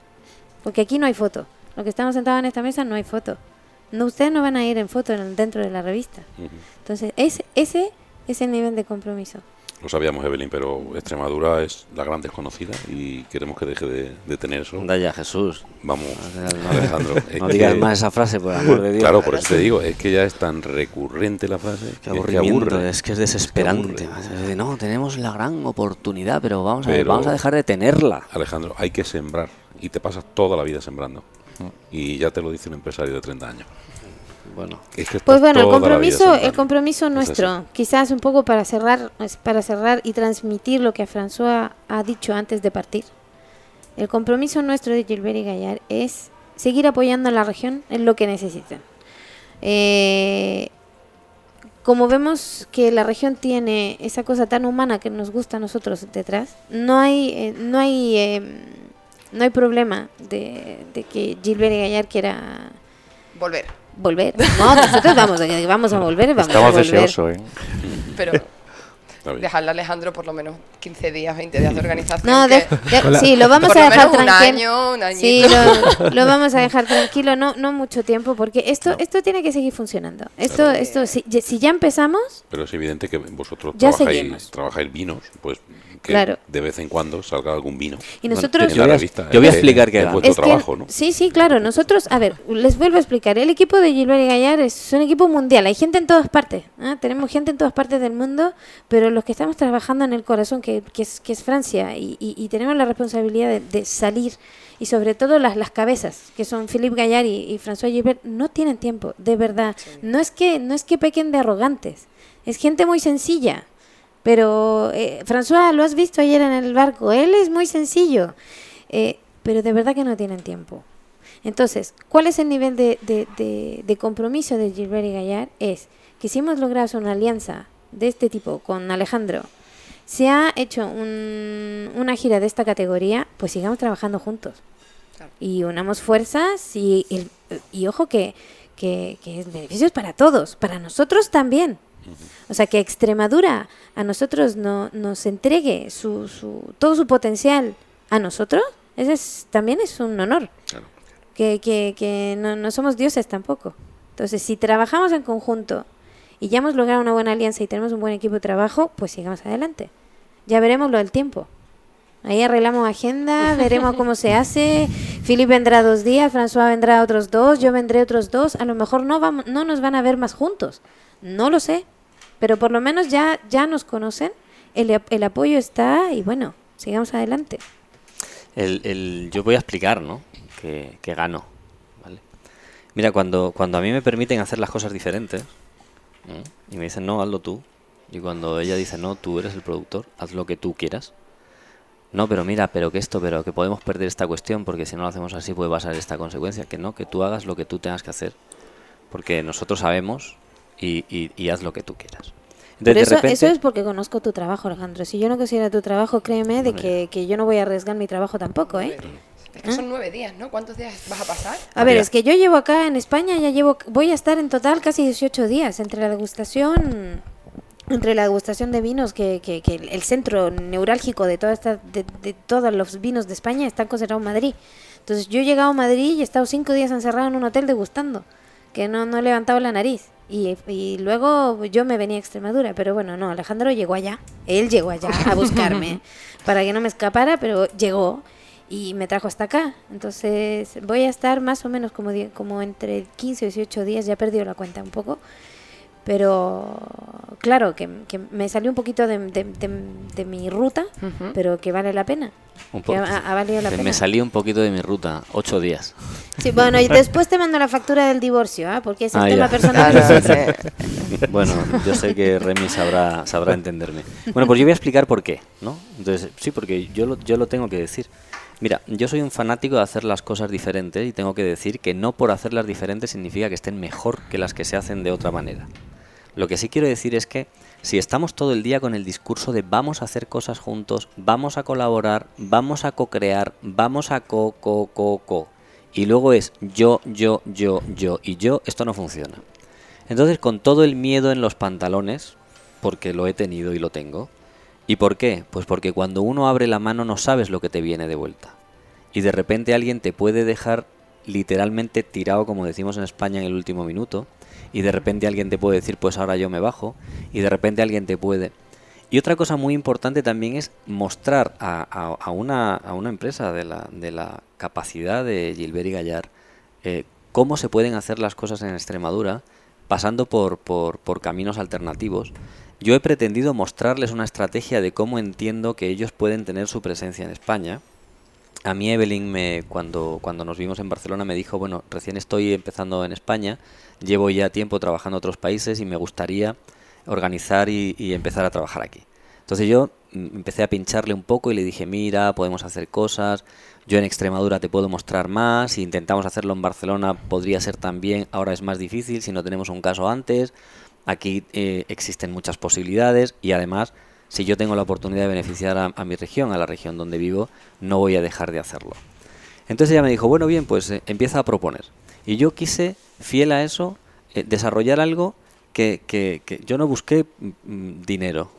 Porque aquí no hay foto. Los que estamos sentados en esta mesa no hay foto. No, ustedes no van a ir en foto en- dentro de la revista. Entonces, ese, ese es el nivel de compromiso. Lo sabíamos, Evelyn, pero Extremadura es la gran desconocida y queremos que deje de, de tener eso. Anda ya, Jesús. Vamos, No, Alejandro. es No digas que- más esa frase, por amor de Dios. Claro, por eso te digo, es que ya es tan recurrente la frase Qué que es que aburrimiento, aburre. es que es desesperante. aburre. No, tenemos la gran oportunidad, pero vamos a ver, Pero- vamos a dejar de tenerla. Alejandro, hay que sembrar y te pasas toda la vida sembrando. Y ya te lo dice un empresario de 30 años. Bueno, Es que Pues bueno, el compromiso, el compromiso Es nuestro, quizás un poco para cerrar, para cerrar y transmitir lo que François ha dicho antes de partir. El compromiso nuestro de Gilbert y Gallar es seguir apoyando a la región en lo que necesiten. Eh, como vemos que la región tiene esa cosa tan humana que nos gusta a nosotros detrás, no hay, eh, no hay, eh, no hay problema de, de que Gilbert y Gallar quiera Volver. Volver. No, nosotros vamos, a- vamos a volver, vamos Estamos a volver. deseosos, ¿eh? Pero dejarle a Alejandro por lo menos 15 días, 20 días de organización. No, que- de- de- sí, lo vamos por a lo dejar menos un tranquilo. año, un Sí, lo, lo vamos a dejar tranquilo, no, no mucho tiempo, porque esto, esto tiene que seguir funcionando. Esto, esto, si, si ya empezamos, Pero es evidente que vosotros Ya trabajáis, trabajáis vinos, pues que Claro. de vez en cuando salga algún vino. y Bueno, nosotros... en yo voy a- revista. yo voy a Es- explicar qué es que- trabajo, ¿no? Sí, sí, claro. Nosotros, a ver, les vuelvo a explicar. El equipo de Gilbert y Gallar es un equipo mundial. Hay gente en todas partes. ¿ah? Tenemos gente en todas partes del mundo, pero los que estamos trabajando en el corazón, que, que es, que es Francia, y, y- y tenemos la responsabilidad de, de salir, y sobre todo las, las cabezas, que son Philippe Gallar y, y François Gilbert, no tienen tiempo, de verdad. No, es que, no es que pequen de arrogantes, es gente muy sencilla. Pero, eh, François, lo has visto ayer en el barco, él es muy sencillo, eh, pero de verdad que no tienen tiempo. Entonces, ¿cuál es el nivel de, de- de- de compromiso de Gilbert y Gallar? Es que si hemos logrado hacer una alianza de este tipo con Alejandro, se ha hecho un- una gira de esta categoría, pues sigamos trabajando juntos. Claro. Y unamos fuerzas y, y- y ojo que, que, que es beneficios para todos, para nosotros también. O sea, que Extremadura a nosotros no, nos entregue su, su, todo su potencial a nosotros, ese es, también es un honor. Claro. Que, que, que no, no somos dioses tampoco. Entonces, si trabajamos en conjunto y ya hemos logrado una buena alianza y tenemos un buen equipo de trabajo, pues sigamos adelante. Ya veremos lo del tiempo. Ahí arreglamos agenda, veremos cómo se hace. Philip vendrá dos días, François vendrá otros dos, yo vendré otros dos. A lo mejor no, vamos, no nos van a ver más juntos. No lo sé. Pero por lo menos ya, ya nos conocen, el, el apoyo está y bueno, sigamos adelante. el, el- yo voy a explicar, ¿no? Que, que gano, ¿vale? Mira, cuando, cuando a mí me permiten hacer las cosas diferentes y me dicen, no, hazlo tú, y cuando ella dice, no, tú eres el productor, haz lo que tú quieras. No, pero mira, pero que esto, pero que podemos perder esta cuestión porque si no lo hacemos así puede pasar esta consecuencia. Que no, que tú hagas lo que tú tengas que hacer. Porque nosotros sabemos y, y- y haz lo que tú quieras. Entonces, Pero eso, repente- eso es porque conozco tu trabajo, Alejandro. Si yo no conociera tu trabajo, créeme de que, que yo no voy a arriesgar mi trabajo tampoco, ¿eh? Es que son nueve días, ¿no? ¿Cuántos días vas a pasar? A ver, Mira. es que yo llevo acá en España, ya llevo, voy a estar en total casi 18 días entre la degustación, entre la degustación de vinos, que, que, que el centro neurálgico de, toda esta, de, de todos los vinos de España está concentrado en Madrid. Entonces yo he llegado a Madrid y he estado cinco días encerrado en un hotel degustando, que no, no he levantado la nariz. Y, y luego yo me venía a Extremadura, pero bueno, no, Alejandro llegó allá, él llegó allá a buscarme para que no me escapara, pero llegó y me trajo hasta acá. Entonces voy a estar más o menos como, como entre 15 y 18 días, ya he perdido la cuenta un poco. Pero claro, que, que me salió un poquito de, de- de- de mi ruta, pero que vale la pena. Un Que poco. ha, ha valido la Me- pena. Me salí un poquito de mi ruta, ocho días. Sí, bueno, y después te mando la factura del divorcio, ¿ah? porque es el Ah, tema ya. personal. Claro, sí. Bueno, yo sé que Remy sabrá, sabrá entenderme. Bueno, pues yo voy a explicar por qué, ¿no? Entonces, sí, porque yo lo, yo lo tengo que decir. Mira, yo soy un fanático de hacer las cosas diferentes y tengo que decir que no por hacerlas diferentes significa que estén mejor que las que se hacen de otra manera. Lo que sí quiero decir es que si estamos todo el día con el discurso de vamos a hacer cosas juntos, vamos a colaborar, vamos a co-crear, vamos a co, co, co, co, y luego es yo, yo, yo, yo y yo, esto no funciona. Entonces, con todo el miedo en los pantalones, porque lo he tenido y lo tengo, ¿y por qué? Pues porque cuando uno abre la mano no sabes lo que te viene de vuelta. Y de repente alguien te puede dejar literalmente tirado, como decimos en España, en el último minuto, y de repente alguien te puede decir, pues ahora yo me bajo, y de repente alguien te puede... Y otra cosa muy importante también es mostrar a, una, a una empresa de la, de la capacidad de Gilbert y Gallar eh, cómo se pueden hacer las cosas en Extremadura pasando por, por, por caminos alternativos. Yo he pretendido mostrarles una estrategia de cómo entiendo que ellos pueden tener su presencia en España. A mí Evelyn, me, cuando, cuando nos vimos en Barcelona, me dijo, bueno, recién estoy empezando en España, llevo ya tiempo trabajando en otros países y me gustaría organizar y, y empezar a trabajar aquí. Entonces yo mm, empecé a pincharle un poco y le dije, mira, podemos hacer cosas, yo en Extremadura te puedo mostrar más, si intentamos hacerlo en Barcelona podría ser también, ahora es más difícil si no tenemos un caso antes, aquí eh, existen muchas posibilidades y además si yo tengo la oportunidad de beneficiar a, mi región, a la región donde vivo, no voy a dejar de hacerlo. Entonces ella me dijo, bueno, bien, pues eh, empieza a proponer. Y yo quise, fiel a eso, eh, desarrollar algo que, que- que yo no busqué mm, dinero.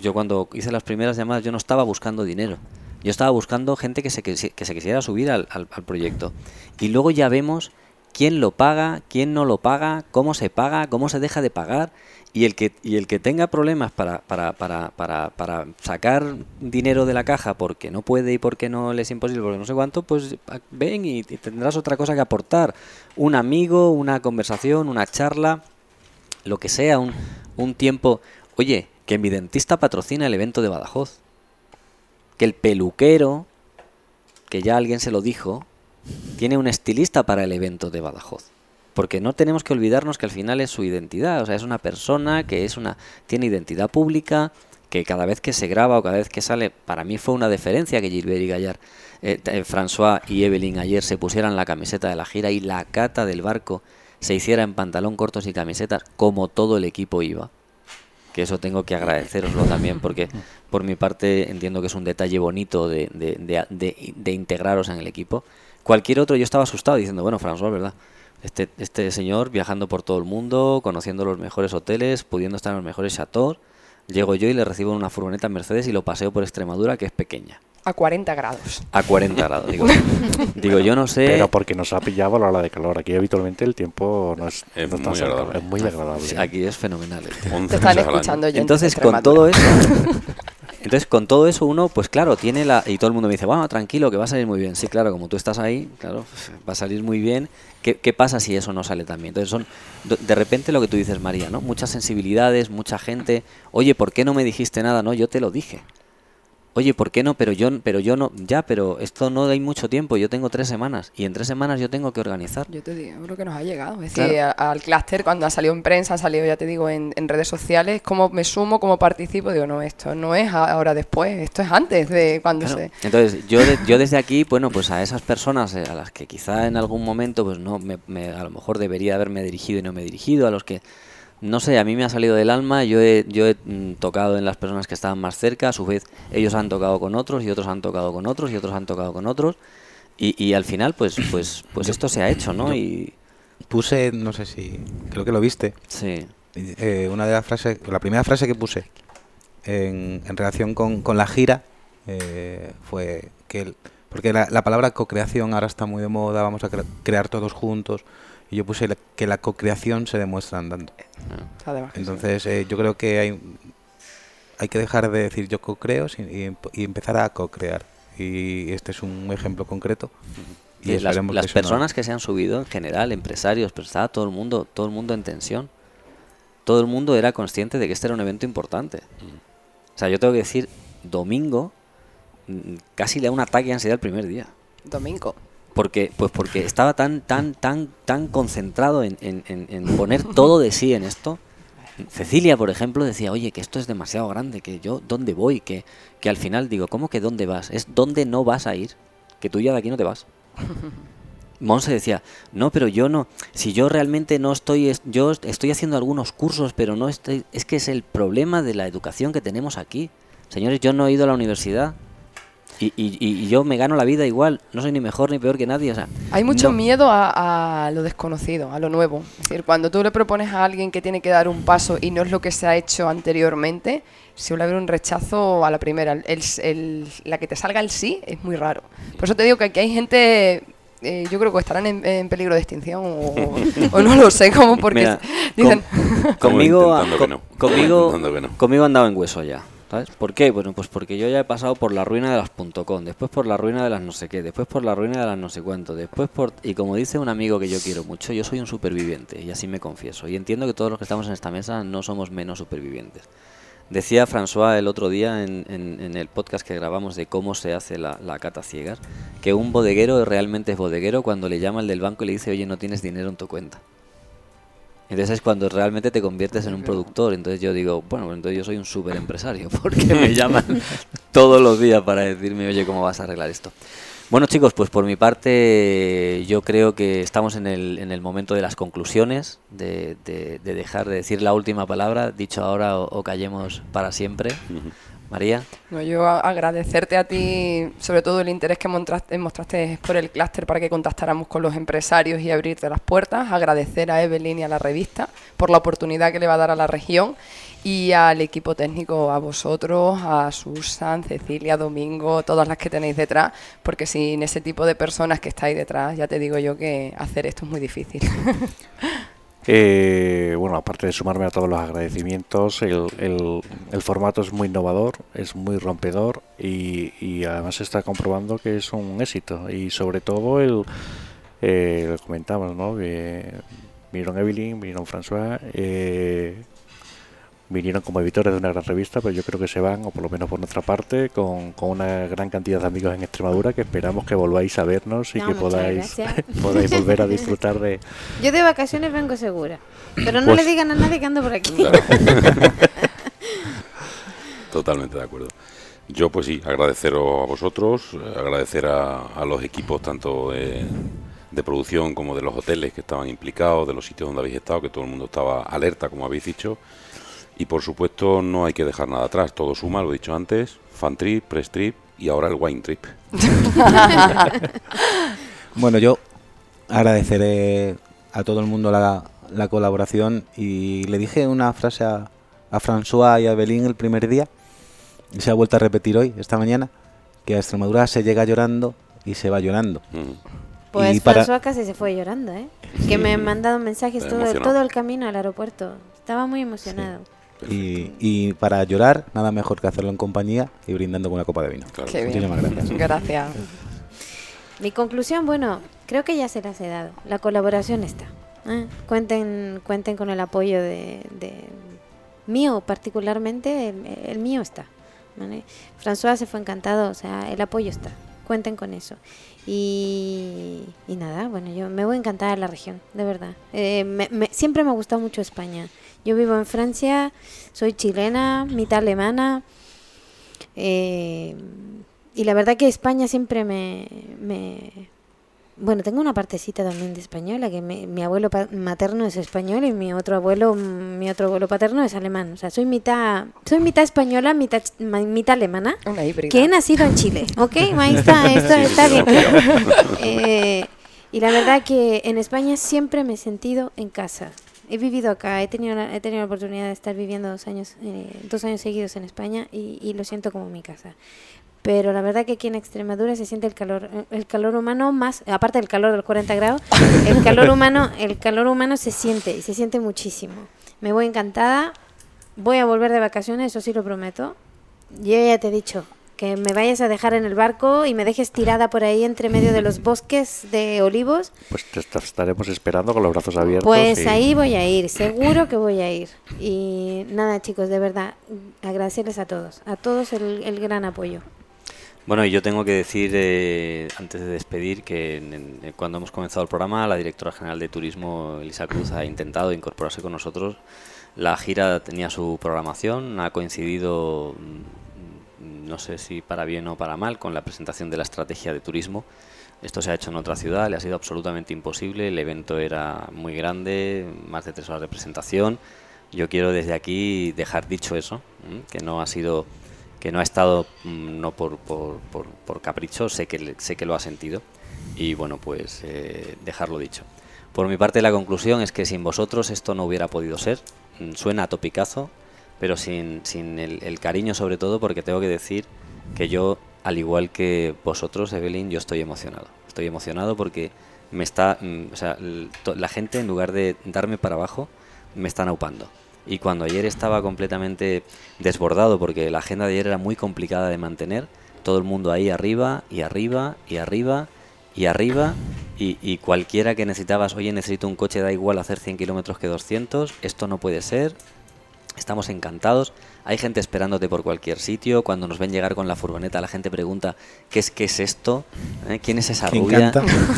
Yo cuando hice las primeras llamadas yo no estaba buscando dinero. Yo estaba buscando gente que se, que se quisiera subir al- al proyecto. Y luego ya vemos quién lo paga, quién no lo paga, cómo se paga, cómo se deja de pagar. Y el que, y el que tenga problemas para, para, para, para, sacar dinero de la caja porque no puede y porque no le es imposible, porque no sé cuánto, pues ven y, y tendrás otra cosa que aportar. Un amigo, una conversación, una charla, lo que sea, un, un tiempo. Oye, que mi dentista patrocina el evento de Badajoz. Que el peluquero, que ya alguien se lo dijo, tiene un estilista para el evento de Badajoz. Porque no tenemos que olvidarnos que al final es su identidad, o sea, es una persona que es una tiene identidad pública, que cada vez que se graba o cada vez que sale, para mí fue una deferencia que Gilbert y Gallar, eh, eh, François y Evelyn ayer se pusieran la camiseta de la gira y la cata del barco se hiciera en pantalón cortos y camisetas, como todo el equipo iba. Que eso tengo que agradeceroslo también, porque por mi parte entiendo que es un detalle bonito de- de- de- de integraros en el equipo. Cualquier otro, yo estaba asustado diciendo, bueno, François, ¿verdad? Este, este señor viajando por todo el mundo, conociendo los mejores hoteles, pudiendo estar en los mejores chateaux. Llego yo y le recibo en una furgoneta Mercedes y lo paseo por Extremadura, que es pequeña. A 40 grados. A 40 grados. Digo, digo yo no sé. Pero porque nos ha pillado a la hora de calor. Aquí habitualmente el tiempo no es, Es no está muy agradable. es muy agradable. Aquí es fenomenal. el tiempo. 11 Te están escuchando oyentes Entonces, con todo eso, entonces con todo eso uno, pues claro, tiene la y todo el mundo me dice, bueno, tranquilo, que va a salir muy bien. Sí, claro, como tú estás ahí, claro, va a salir muy bien. ¿Qué, qué pasa si eso no sale también? Entonces son de repente lo que tú dices, María, ¿no? Muchas sensibilidades, mucha gente. Oye, ¿por qué no me dijiste nada? No, yo te lo dije. Oye, ¿por qué no? Pero yo, pero yo no, ya, pero esto no hay mucho tiempo. Yo tengo tres semanas y en tres semanas yo tengo que organizar. Yo te digo, creo que nos ha llegado. Es Claro. decir, al clúster, cuando ha salido en prensa, ha salido, ya te digo, en, en redes sociales, cómo me sumo, cómo participo. Digo, no, esto no es ahora después, esto es antes de cuando Claro. se. Entonces, yo, de- yo desde aquí, bueno, pues a esas personas eh, a las que quizá en algún momento, pues no, me, me- a lo mejor debería haberme dirigido y no me he dirigido, a los que, no sé, a mí me ha salido del alma, yo he, yo he mm, tocado en las personas que estaban más cerca, a su vez ellos han tocado con otros y otros han tocado con otros y otros han tocado con otros. Y, y al final, pues, pues, pues esto se ha hecho, ¿no? Y Puse, no sé si, creo que lo viste, sí, eh, una de las frases, la primera frase que puse en, en relación con, con la gira eh, fue que, el- porque la, la palabra co-creación ahora está muy de moda, vamos a cre- crear todos juntos, y yo puse la- que la co-creación se demuestra andando. Sí. Entonces eh, yo creo que hay, hay que dejar de decir yo co-creo sin- y, emp- y empezar a co-crear. Y este es un ejemplo concreto. Y Y las, esperemos las que eso no- personas que se han subido en general, empresarios, pero estaba todo el mundo, todo el mundo en tensión. todo el mundo era consciente de que este era un evento importante. O sea, yo tengo que decir, domingo mm, casi le da un ataque de ansiedad el primer día. Domingo. Porque, pues porque estaba tan, tan, tan, tan concentrado en, en- en- poner todo de sí en esto. Cecilia, por ejemplo, decía, oye, que esto es demasiado grande, que yo, ¿dónde voy? Que, que al final digo, ¿cómo que dónde vas? Es dónde no vas a ir, que tú ya de aquí no te vas. Monse decía, no, pero yo no, si yo realmente no estoy, es- yo estoy haciendo algunos cursos, pero no estoy, es que es el problema de la educación que tenemos aquí. Señores, yo no he ido a la universidad y, y- y yo me gano la vida igual, no soy ni mejor ni peor que nadie, o sea, Hay mucho no- miedo a, a lo desconocido, a lo nuevo. Es decir, cuando tú le propones a alguien que tiene que dar un paso y no es lo que se ha hecho anteriormente, suele haber un rechazo a la primera. El- el- la que te salga el sí es muy raro. Por eso te digo que aquí hay gente, eh, yo creo que estarán en, en peligro de extinción o, o no lo sé cómo, porque Mira, dicen... con- conmigo, intentando que co- no. conmigo, Intentando que no. conmigo han dado en hueso ya. ¿Sabes? ¿Por qué? Bueno, pues porque yo ya he pasado por la ruina de las .com, después por la ruina de las no sé qué, después por la ruina de las no sé cuánto, después por... Y como dice un amigo que yo quiero mucho, yo soy un superviviente, y así me confieso. Y entiendo que todos los que estamos en esta mesa no somos menos supervivientes. Decía François el otro día en, el podcast que grabamos de cómo se hace la, la cata ciegas, que un bodeguero realmente es bodeguero cuando le llama el del banco y le dice, oye, no tienes dinero en tu cuenta. Entonces es cuando realmente te conviertes en un productor. Entonces yo digo, bueno, pues entonces yo soy un súper empresario, porque me llaman todos los días para decirme, oye, ¿cómo vas a arreglar esto? Bueno chicos, pues por mi parte yo creo que estamos en el, en el momento de las conclusiones, de, de- de dejar de decir la última palabra, dicho ahora o, o callemos para siempre. María. No, yo agradecerte a ti, sobre todo el interés que mostraste, mostraste por el clúster para que contactáramos con los empresarios y abrirte las puertas. Agradecer a Evelyn y a la revista por la oportunidad que le va a dar a la región y al equipo técnico, a vosotros, a Susan, Cecilia, Domingo, todas las que tenéis detrás, porque sin ese tipo de personas que estáis detrás, ya te digo yo que hacer esto es muy difícil. Eh, bueno, aparte de sumarme a todos los agradecimientos, el, formato es muy innovador, es muy rompedor y, y además se está comprobando que es un éxito. Y sobre todo, el, eh, lo comentamos, ¿no? Que vinieron Evelyn, vinieron François, eh, vinieron como editores de una gran revista, pero yo creo que se van, o por lo menos por nuestra parte, con, con una gran cantidad de amigos en Extremadura que esperamos que volváis a vernos y No, que podáis, podáis volver a disfrutar de, Yo de vacaciones vengo segura. Pero no Pues- le digan a nadie que ando por aquí. Totalmente de acuerdo. Yo, pues sí, agradeceros a vosotros, agradecer a, a los equipos tanto de, de producción como de los hoteles que estaban implicados, de los sitios donde habéis estado, que todo el mundo estaba alerta, como habéis dicho. Y por supuesto, no hay que dejar nada atrás, todo suma, lo he dicho antes: fan trip, press trip y ahora el wine trip. Bueno, yo agradeceré a todo el mundo la, la colaboración y le dije una frase a, a François y a Belín el primer día y se ha vuelto a repetir hoy, esta mañana, que a Extremadura se llega llorando y se va llorando. Mm. Pues Y para- François casi se fue llorando, ¿eh? Que me han mandado mensajes todo, todo el camino al aeropuerto. Estaba muy emocionado. Y, y para llorar, nada mejor que hacerlo en compañía y brindando con una copa de vino. Claro. Qué bien. Muchísimas gracias. Gracias. Mi conclusión, bueno, creo que ya se las he dado. La colaboración está. ¿eh? Cuenten, cuenten con el apoyo de, de mío, particularmente, el, el mío está. ¿vale? François se fue encantado, o sea, el apoyo está. Cuenten con eso. Y, y nada, bueno, yo me voy a encantar a la región, de verdad. Eh, me- me- siempre me ha gustado mucho España. Yo vivo en Francia, soy chilena, mitad alemana. Eh, y la verdad que España siempre me, me- Bueno, tengo una partecita también de española, que me- mi abuelo materno es español y mi otro abuelo mi otro abuelo paterno es alemán. O sea, soy mitad soy mitad española, mitad, mitad alemana, Una que he nacido en Chile, ¿ok? Ahí está, esto está bien. Eh, y la verdad que en España siempre me he sentido en casa. He vivido acá, he tenido he tenido la oportunidad de estar viviendo dos años, eh, dos años seguidos en España y, y lo siento como mi casa. Pero la verdad que aquí en Extremadura se siente el calor, el calor humano más, aparte del calor del 40 grados, el calor humano, el calor humano se siente y se siente muchísimo. Me voy encantada, voy a volver de vacaciones, eso sí lo prometo. Yo ya te he dicho, que me vayas a dejar en el barco y me dejes tirada por ahí entre medio de los bosques de olivos, Pues te esta- estaremos esperando con los brazos abiertos. pues y- ahí voy a ir, seguro que voy a ir. Y nada, chicos, de verdad, agradecerles a todos, a todos el, el gran apoyo. Bueno, y yo tengo que decir, eh, antes de despedir, que en- en- cuando hemos comenzado el programa, la directora general de turismo, Elisa Cruz, ha intentado incorporarse con nosotros. La gira tenía su programación, ha coincidido, mm, no sé si para bien o para mal, con la presentación de la estrategia de turismo. Esto se ha hecho en otra ciudad, le ha sido absolutamente imposible. El evento era muy grande, más de tres horas de presentación. Yo quiero desde aquí dejar dicho eso, que no ha sido que no ha estado mm, no por, por, por- capricho, sé que, sé que lo ha sentido y bueno, pues eh, dejarlo dicho. Por mi parte la conclusión es que sin vosotros esto no hubiera podido ser, Mm, suena a topicazo, pero sin, sin el, el cariño sobre todo porque tengo que decir que yo, al igual que vosotros, Evelyn, yo estoy emocionado. Estoy emocionado porque me está, mm, o sea, la gente en lugar de darme para abajo, me están aupando. Y cuando ayer estaba completamente desbordado, porque la agenda de ayer era muy complicada de mantener, todo el mundo ahí arriba y arriba y arriba y arriba, y, y cualquiera que necesitabas, oye, necesito un coche, da igual hacer 100 kilómetros que 200, esto no puede ser, Estamos encantados. Hay gente esperándote por cualquier sitio. Cuando nos ven llegar con la furgoneta, la gente pregunta ¿qué es, qué es esto? ¿Eh? ¿Quién es esa ¿Quién rubia?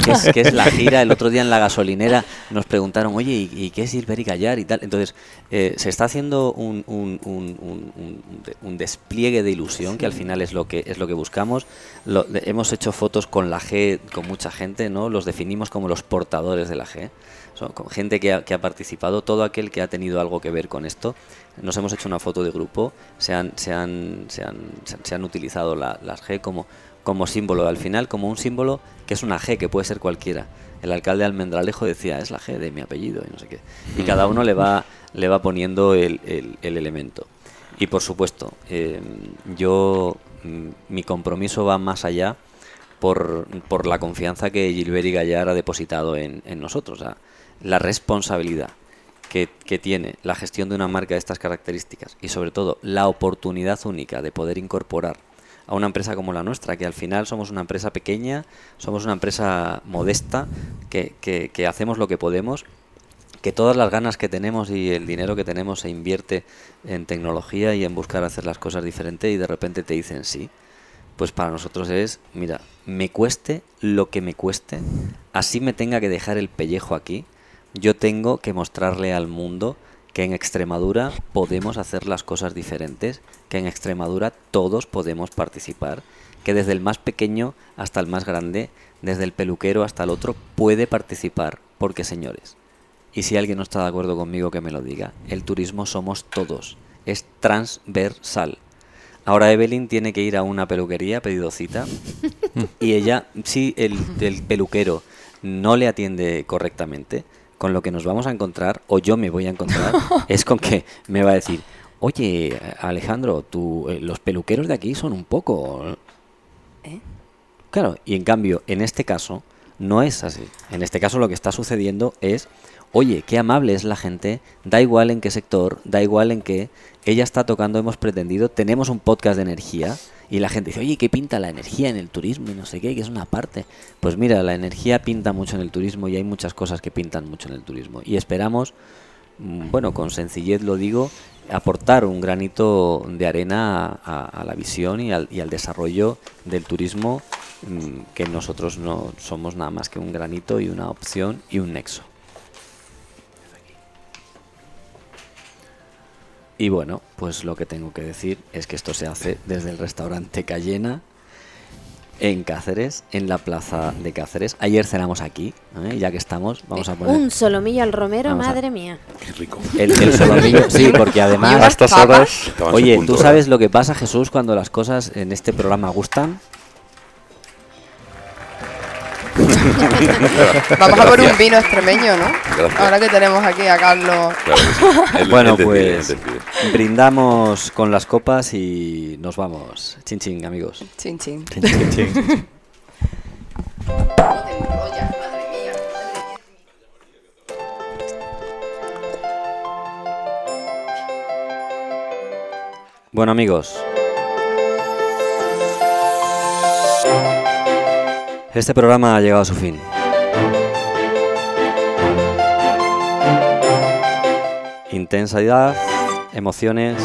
¿Qué es, qué es la gira? El otro día en la gasolinera nos preguntaron, oye, ¿y, y qué es Silver y Callar y tal? Entonces, eh, se está haciendo un, un- un- un- despliegue de ilusión, que al final es lo que, es lo que buscamos. Lo- hemos hecho fotos con la G, con mucha gente, ¿no? Los definimos como los portadores de la G. Son gente que ha, que ha participado, todo aquel que ha tenido algo que ver con esto. Nos hemos hecho una foto de grupo, se han, se han, se han, se han- utilizado la- las G como, como símbolo, al final como un símbolo que es una G, que puede ser cualquiera. El alcalde de Almendralejo decía, es la G de mi apellido y no sé qué. Y cada uno le va, le va poniendo el, el- el elemento. Y por supuesto, eh, yo, mm, mi compromiso va más allá por, por la confianza que Gilbert y Gallar ha depositado en, nosotros. La responsabilidad que, que tiene la gestión de una marca de estas características y sobre todo la oportunidad única de poder incorporar a una empresa como la nuestra, que al final somos una empresa pequeña, somos una empresa modesta, que, que- que hacemos lo que podemos, que todas las ganas que tenemos y el dinero que tenemos se invierte en tecnología y en buscar hacer las cosas diferentes y de repente te dicen sí, pues para nosotros es, mira, me cueste lo que me cueste, así me tenga que dejar el pellejo aquí, yo tengo que mostrarle al mundo que en Extremadura podemos hacer las cosas diferentes, que en Extremadura todos podemos participar, que desde el más pequeño hasta el más grande, desde el peluquero hasta el otro, puede participar, porque señores, y si alguien no está de acuerdo conmigo que me lo diga, el turismo somos todos, es transversal. Ahora Evelyn tiene que ir a una peluquería, ha pedido cita, y ella, si el, el peluquero no le atiende correctamente, con lo que nos vamos a encontrar, o yo me voy a encontrar, es con que me va a decir, oye Alejandro, tú, eh, los peluqueros de aquí son un poco... ¿Eh? Claro, y en cambio, en este caso, no es así. En este caso lo que está sucediendo es, oye, qué amable es la gente, da igual en qué sector, da igual en qué, ella está tocando, hemos pretendido, tenemos un podcast de energía y la gente dice, oye, ¿qué pinta la energía en el turismo y no sé qué, que es una parte? Pues mira, la energía pinta mucho en el turismo y hay muchas cosas que pintan mucho en el turismo. Y esperamos, mm, bueno, con sencillez lo digo, aportar un granito de arena a, a la visión y al, y al desarrollo del turismo, mm, que nosotros no somos nada más que un granito y una opción y un nexo. Y bueno, pues lo que tengo que decir es que esto se hace desde el restaurante Cayena en Cáceres, en la plaza de Cáceres. Ayer cenamos aquí, ¿eh? ya que estamos, vamos a poner Un solomillo al romero, Vamos a- madre mía. Qué rico. el, el solomillo. Sí, porque además... A estas horas. Oye, ¿tú sabes lo que pasa, Jesús, cuando las cosas en este programa gustan? Vamos a por un vino extremeño, ¿no? Gracias. Ahora que tenemos aquí a Carlos. Claro sí. Bueno, pues brindamos con las copas y nos vamos. Chin chin, amigos. Chin, chin. Bueno, amigos, Este programa ha llegado a su fin. Intensidad, emociones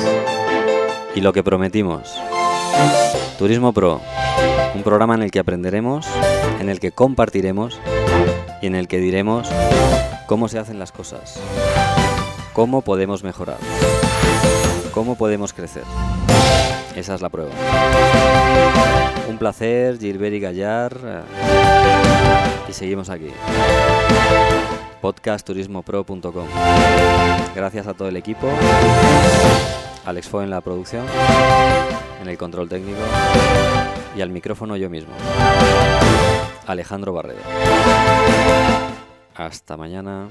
y lo que prometimos. Turismo Pro, un programa en el que aprenderemos, en el que compartiremos y en el que diremos cómo se hacen las cosas, cómo podemos mejorar, cómo podemos crecer. Esa es la prueba. Un placer, Gilbert y Gallar. Y seguimos aquí. podcastturismopro.com. Gracias a todo el equipo. Alex Fo en la producción, en el control técnico y al micrófono yo mismo. Alejandro Barredo. Hasta mañana.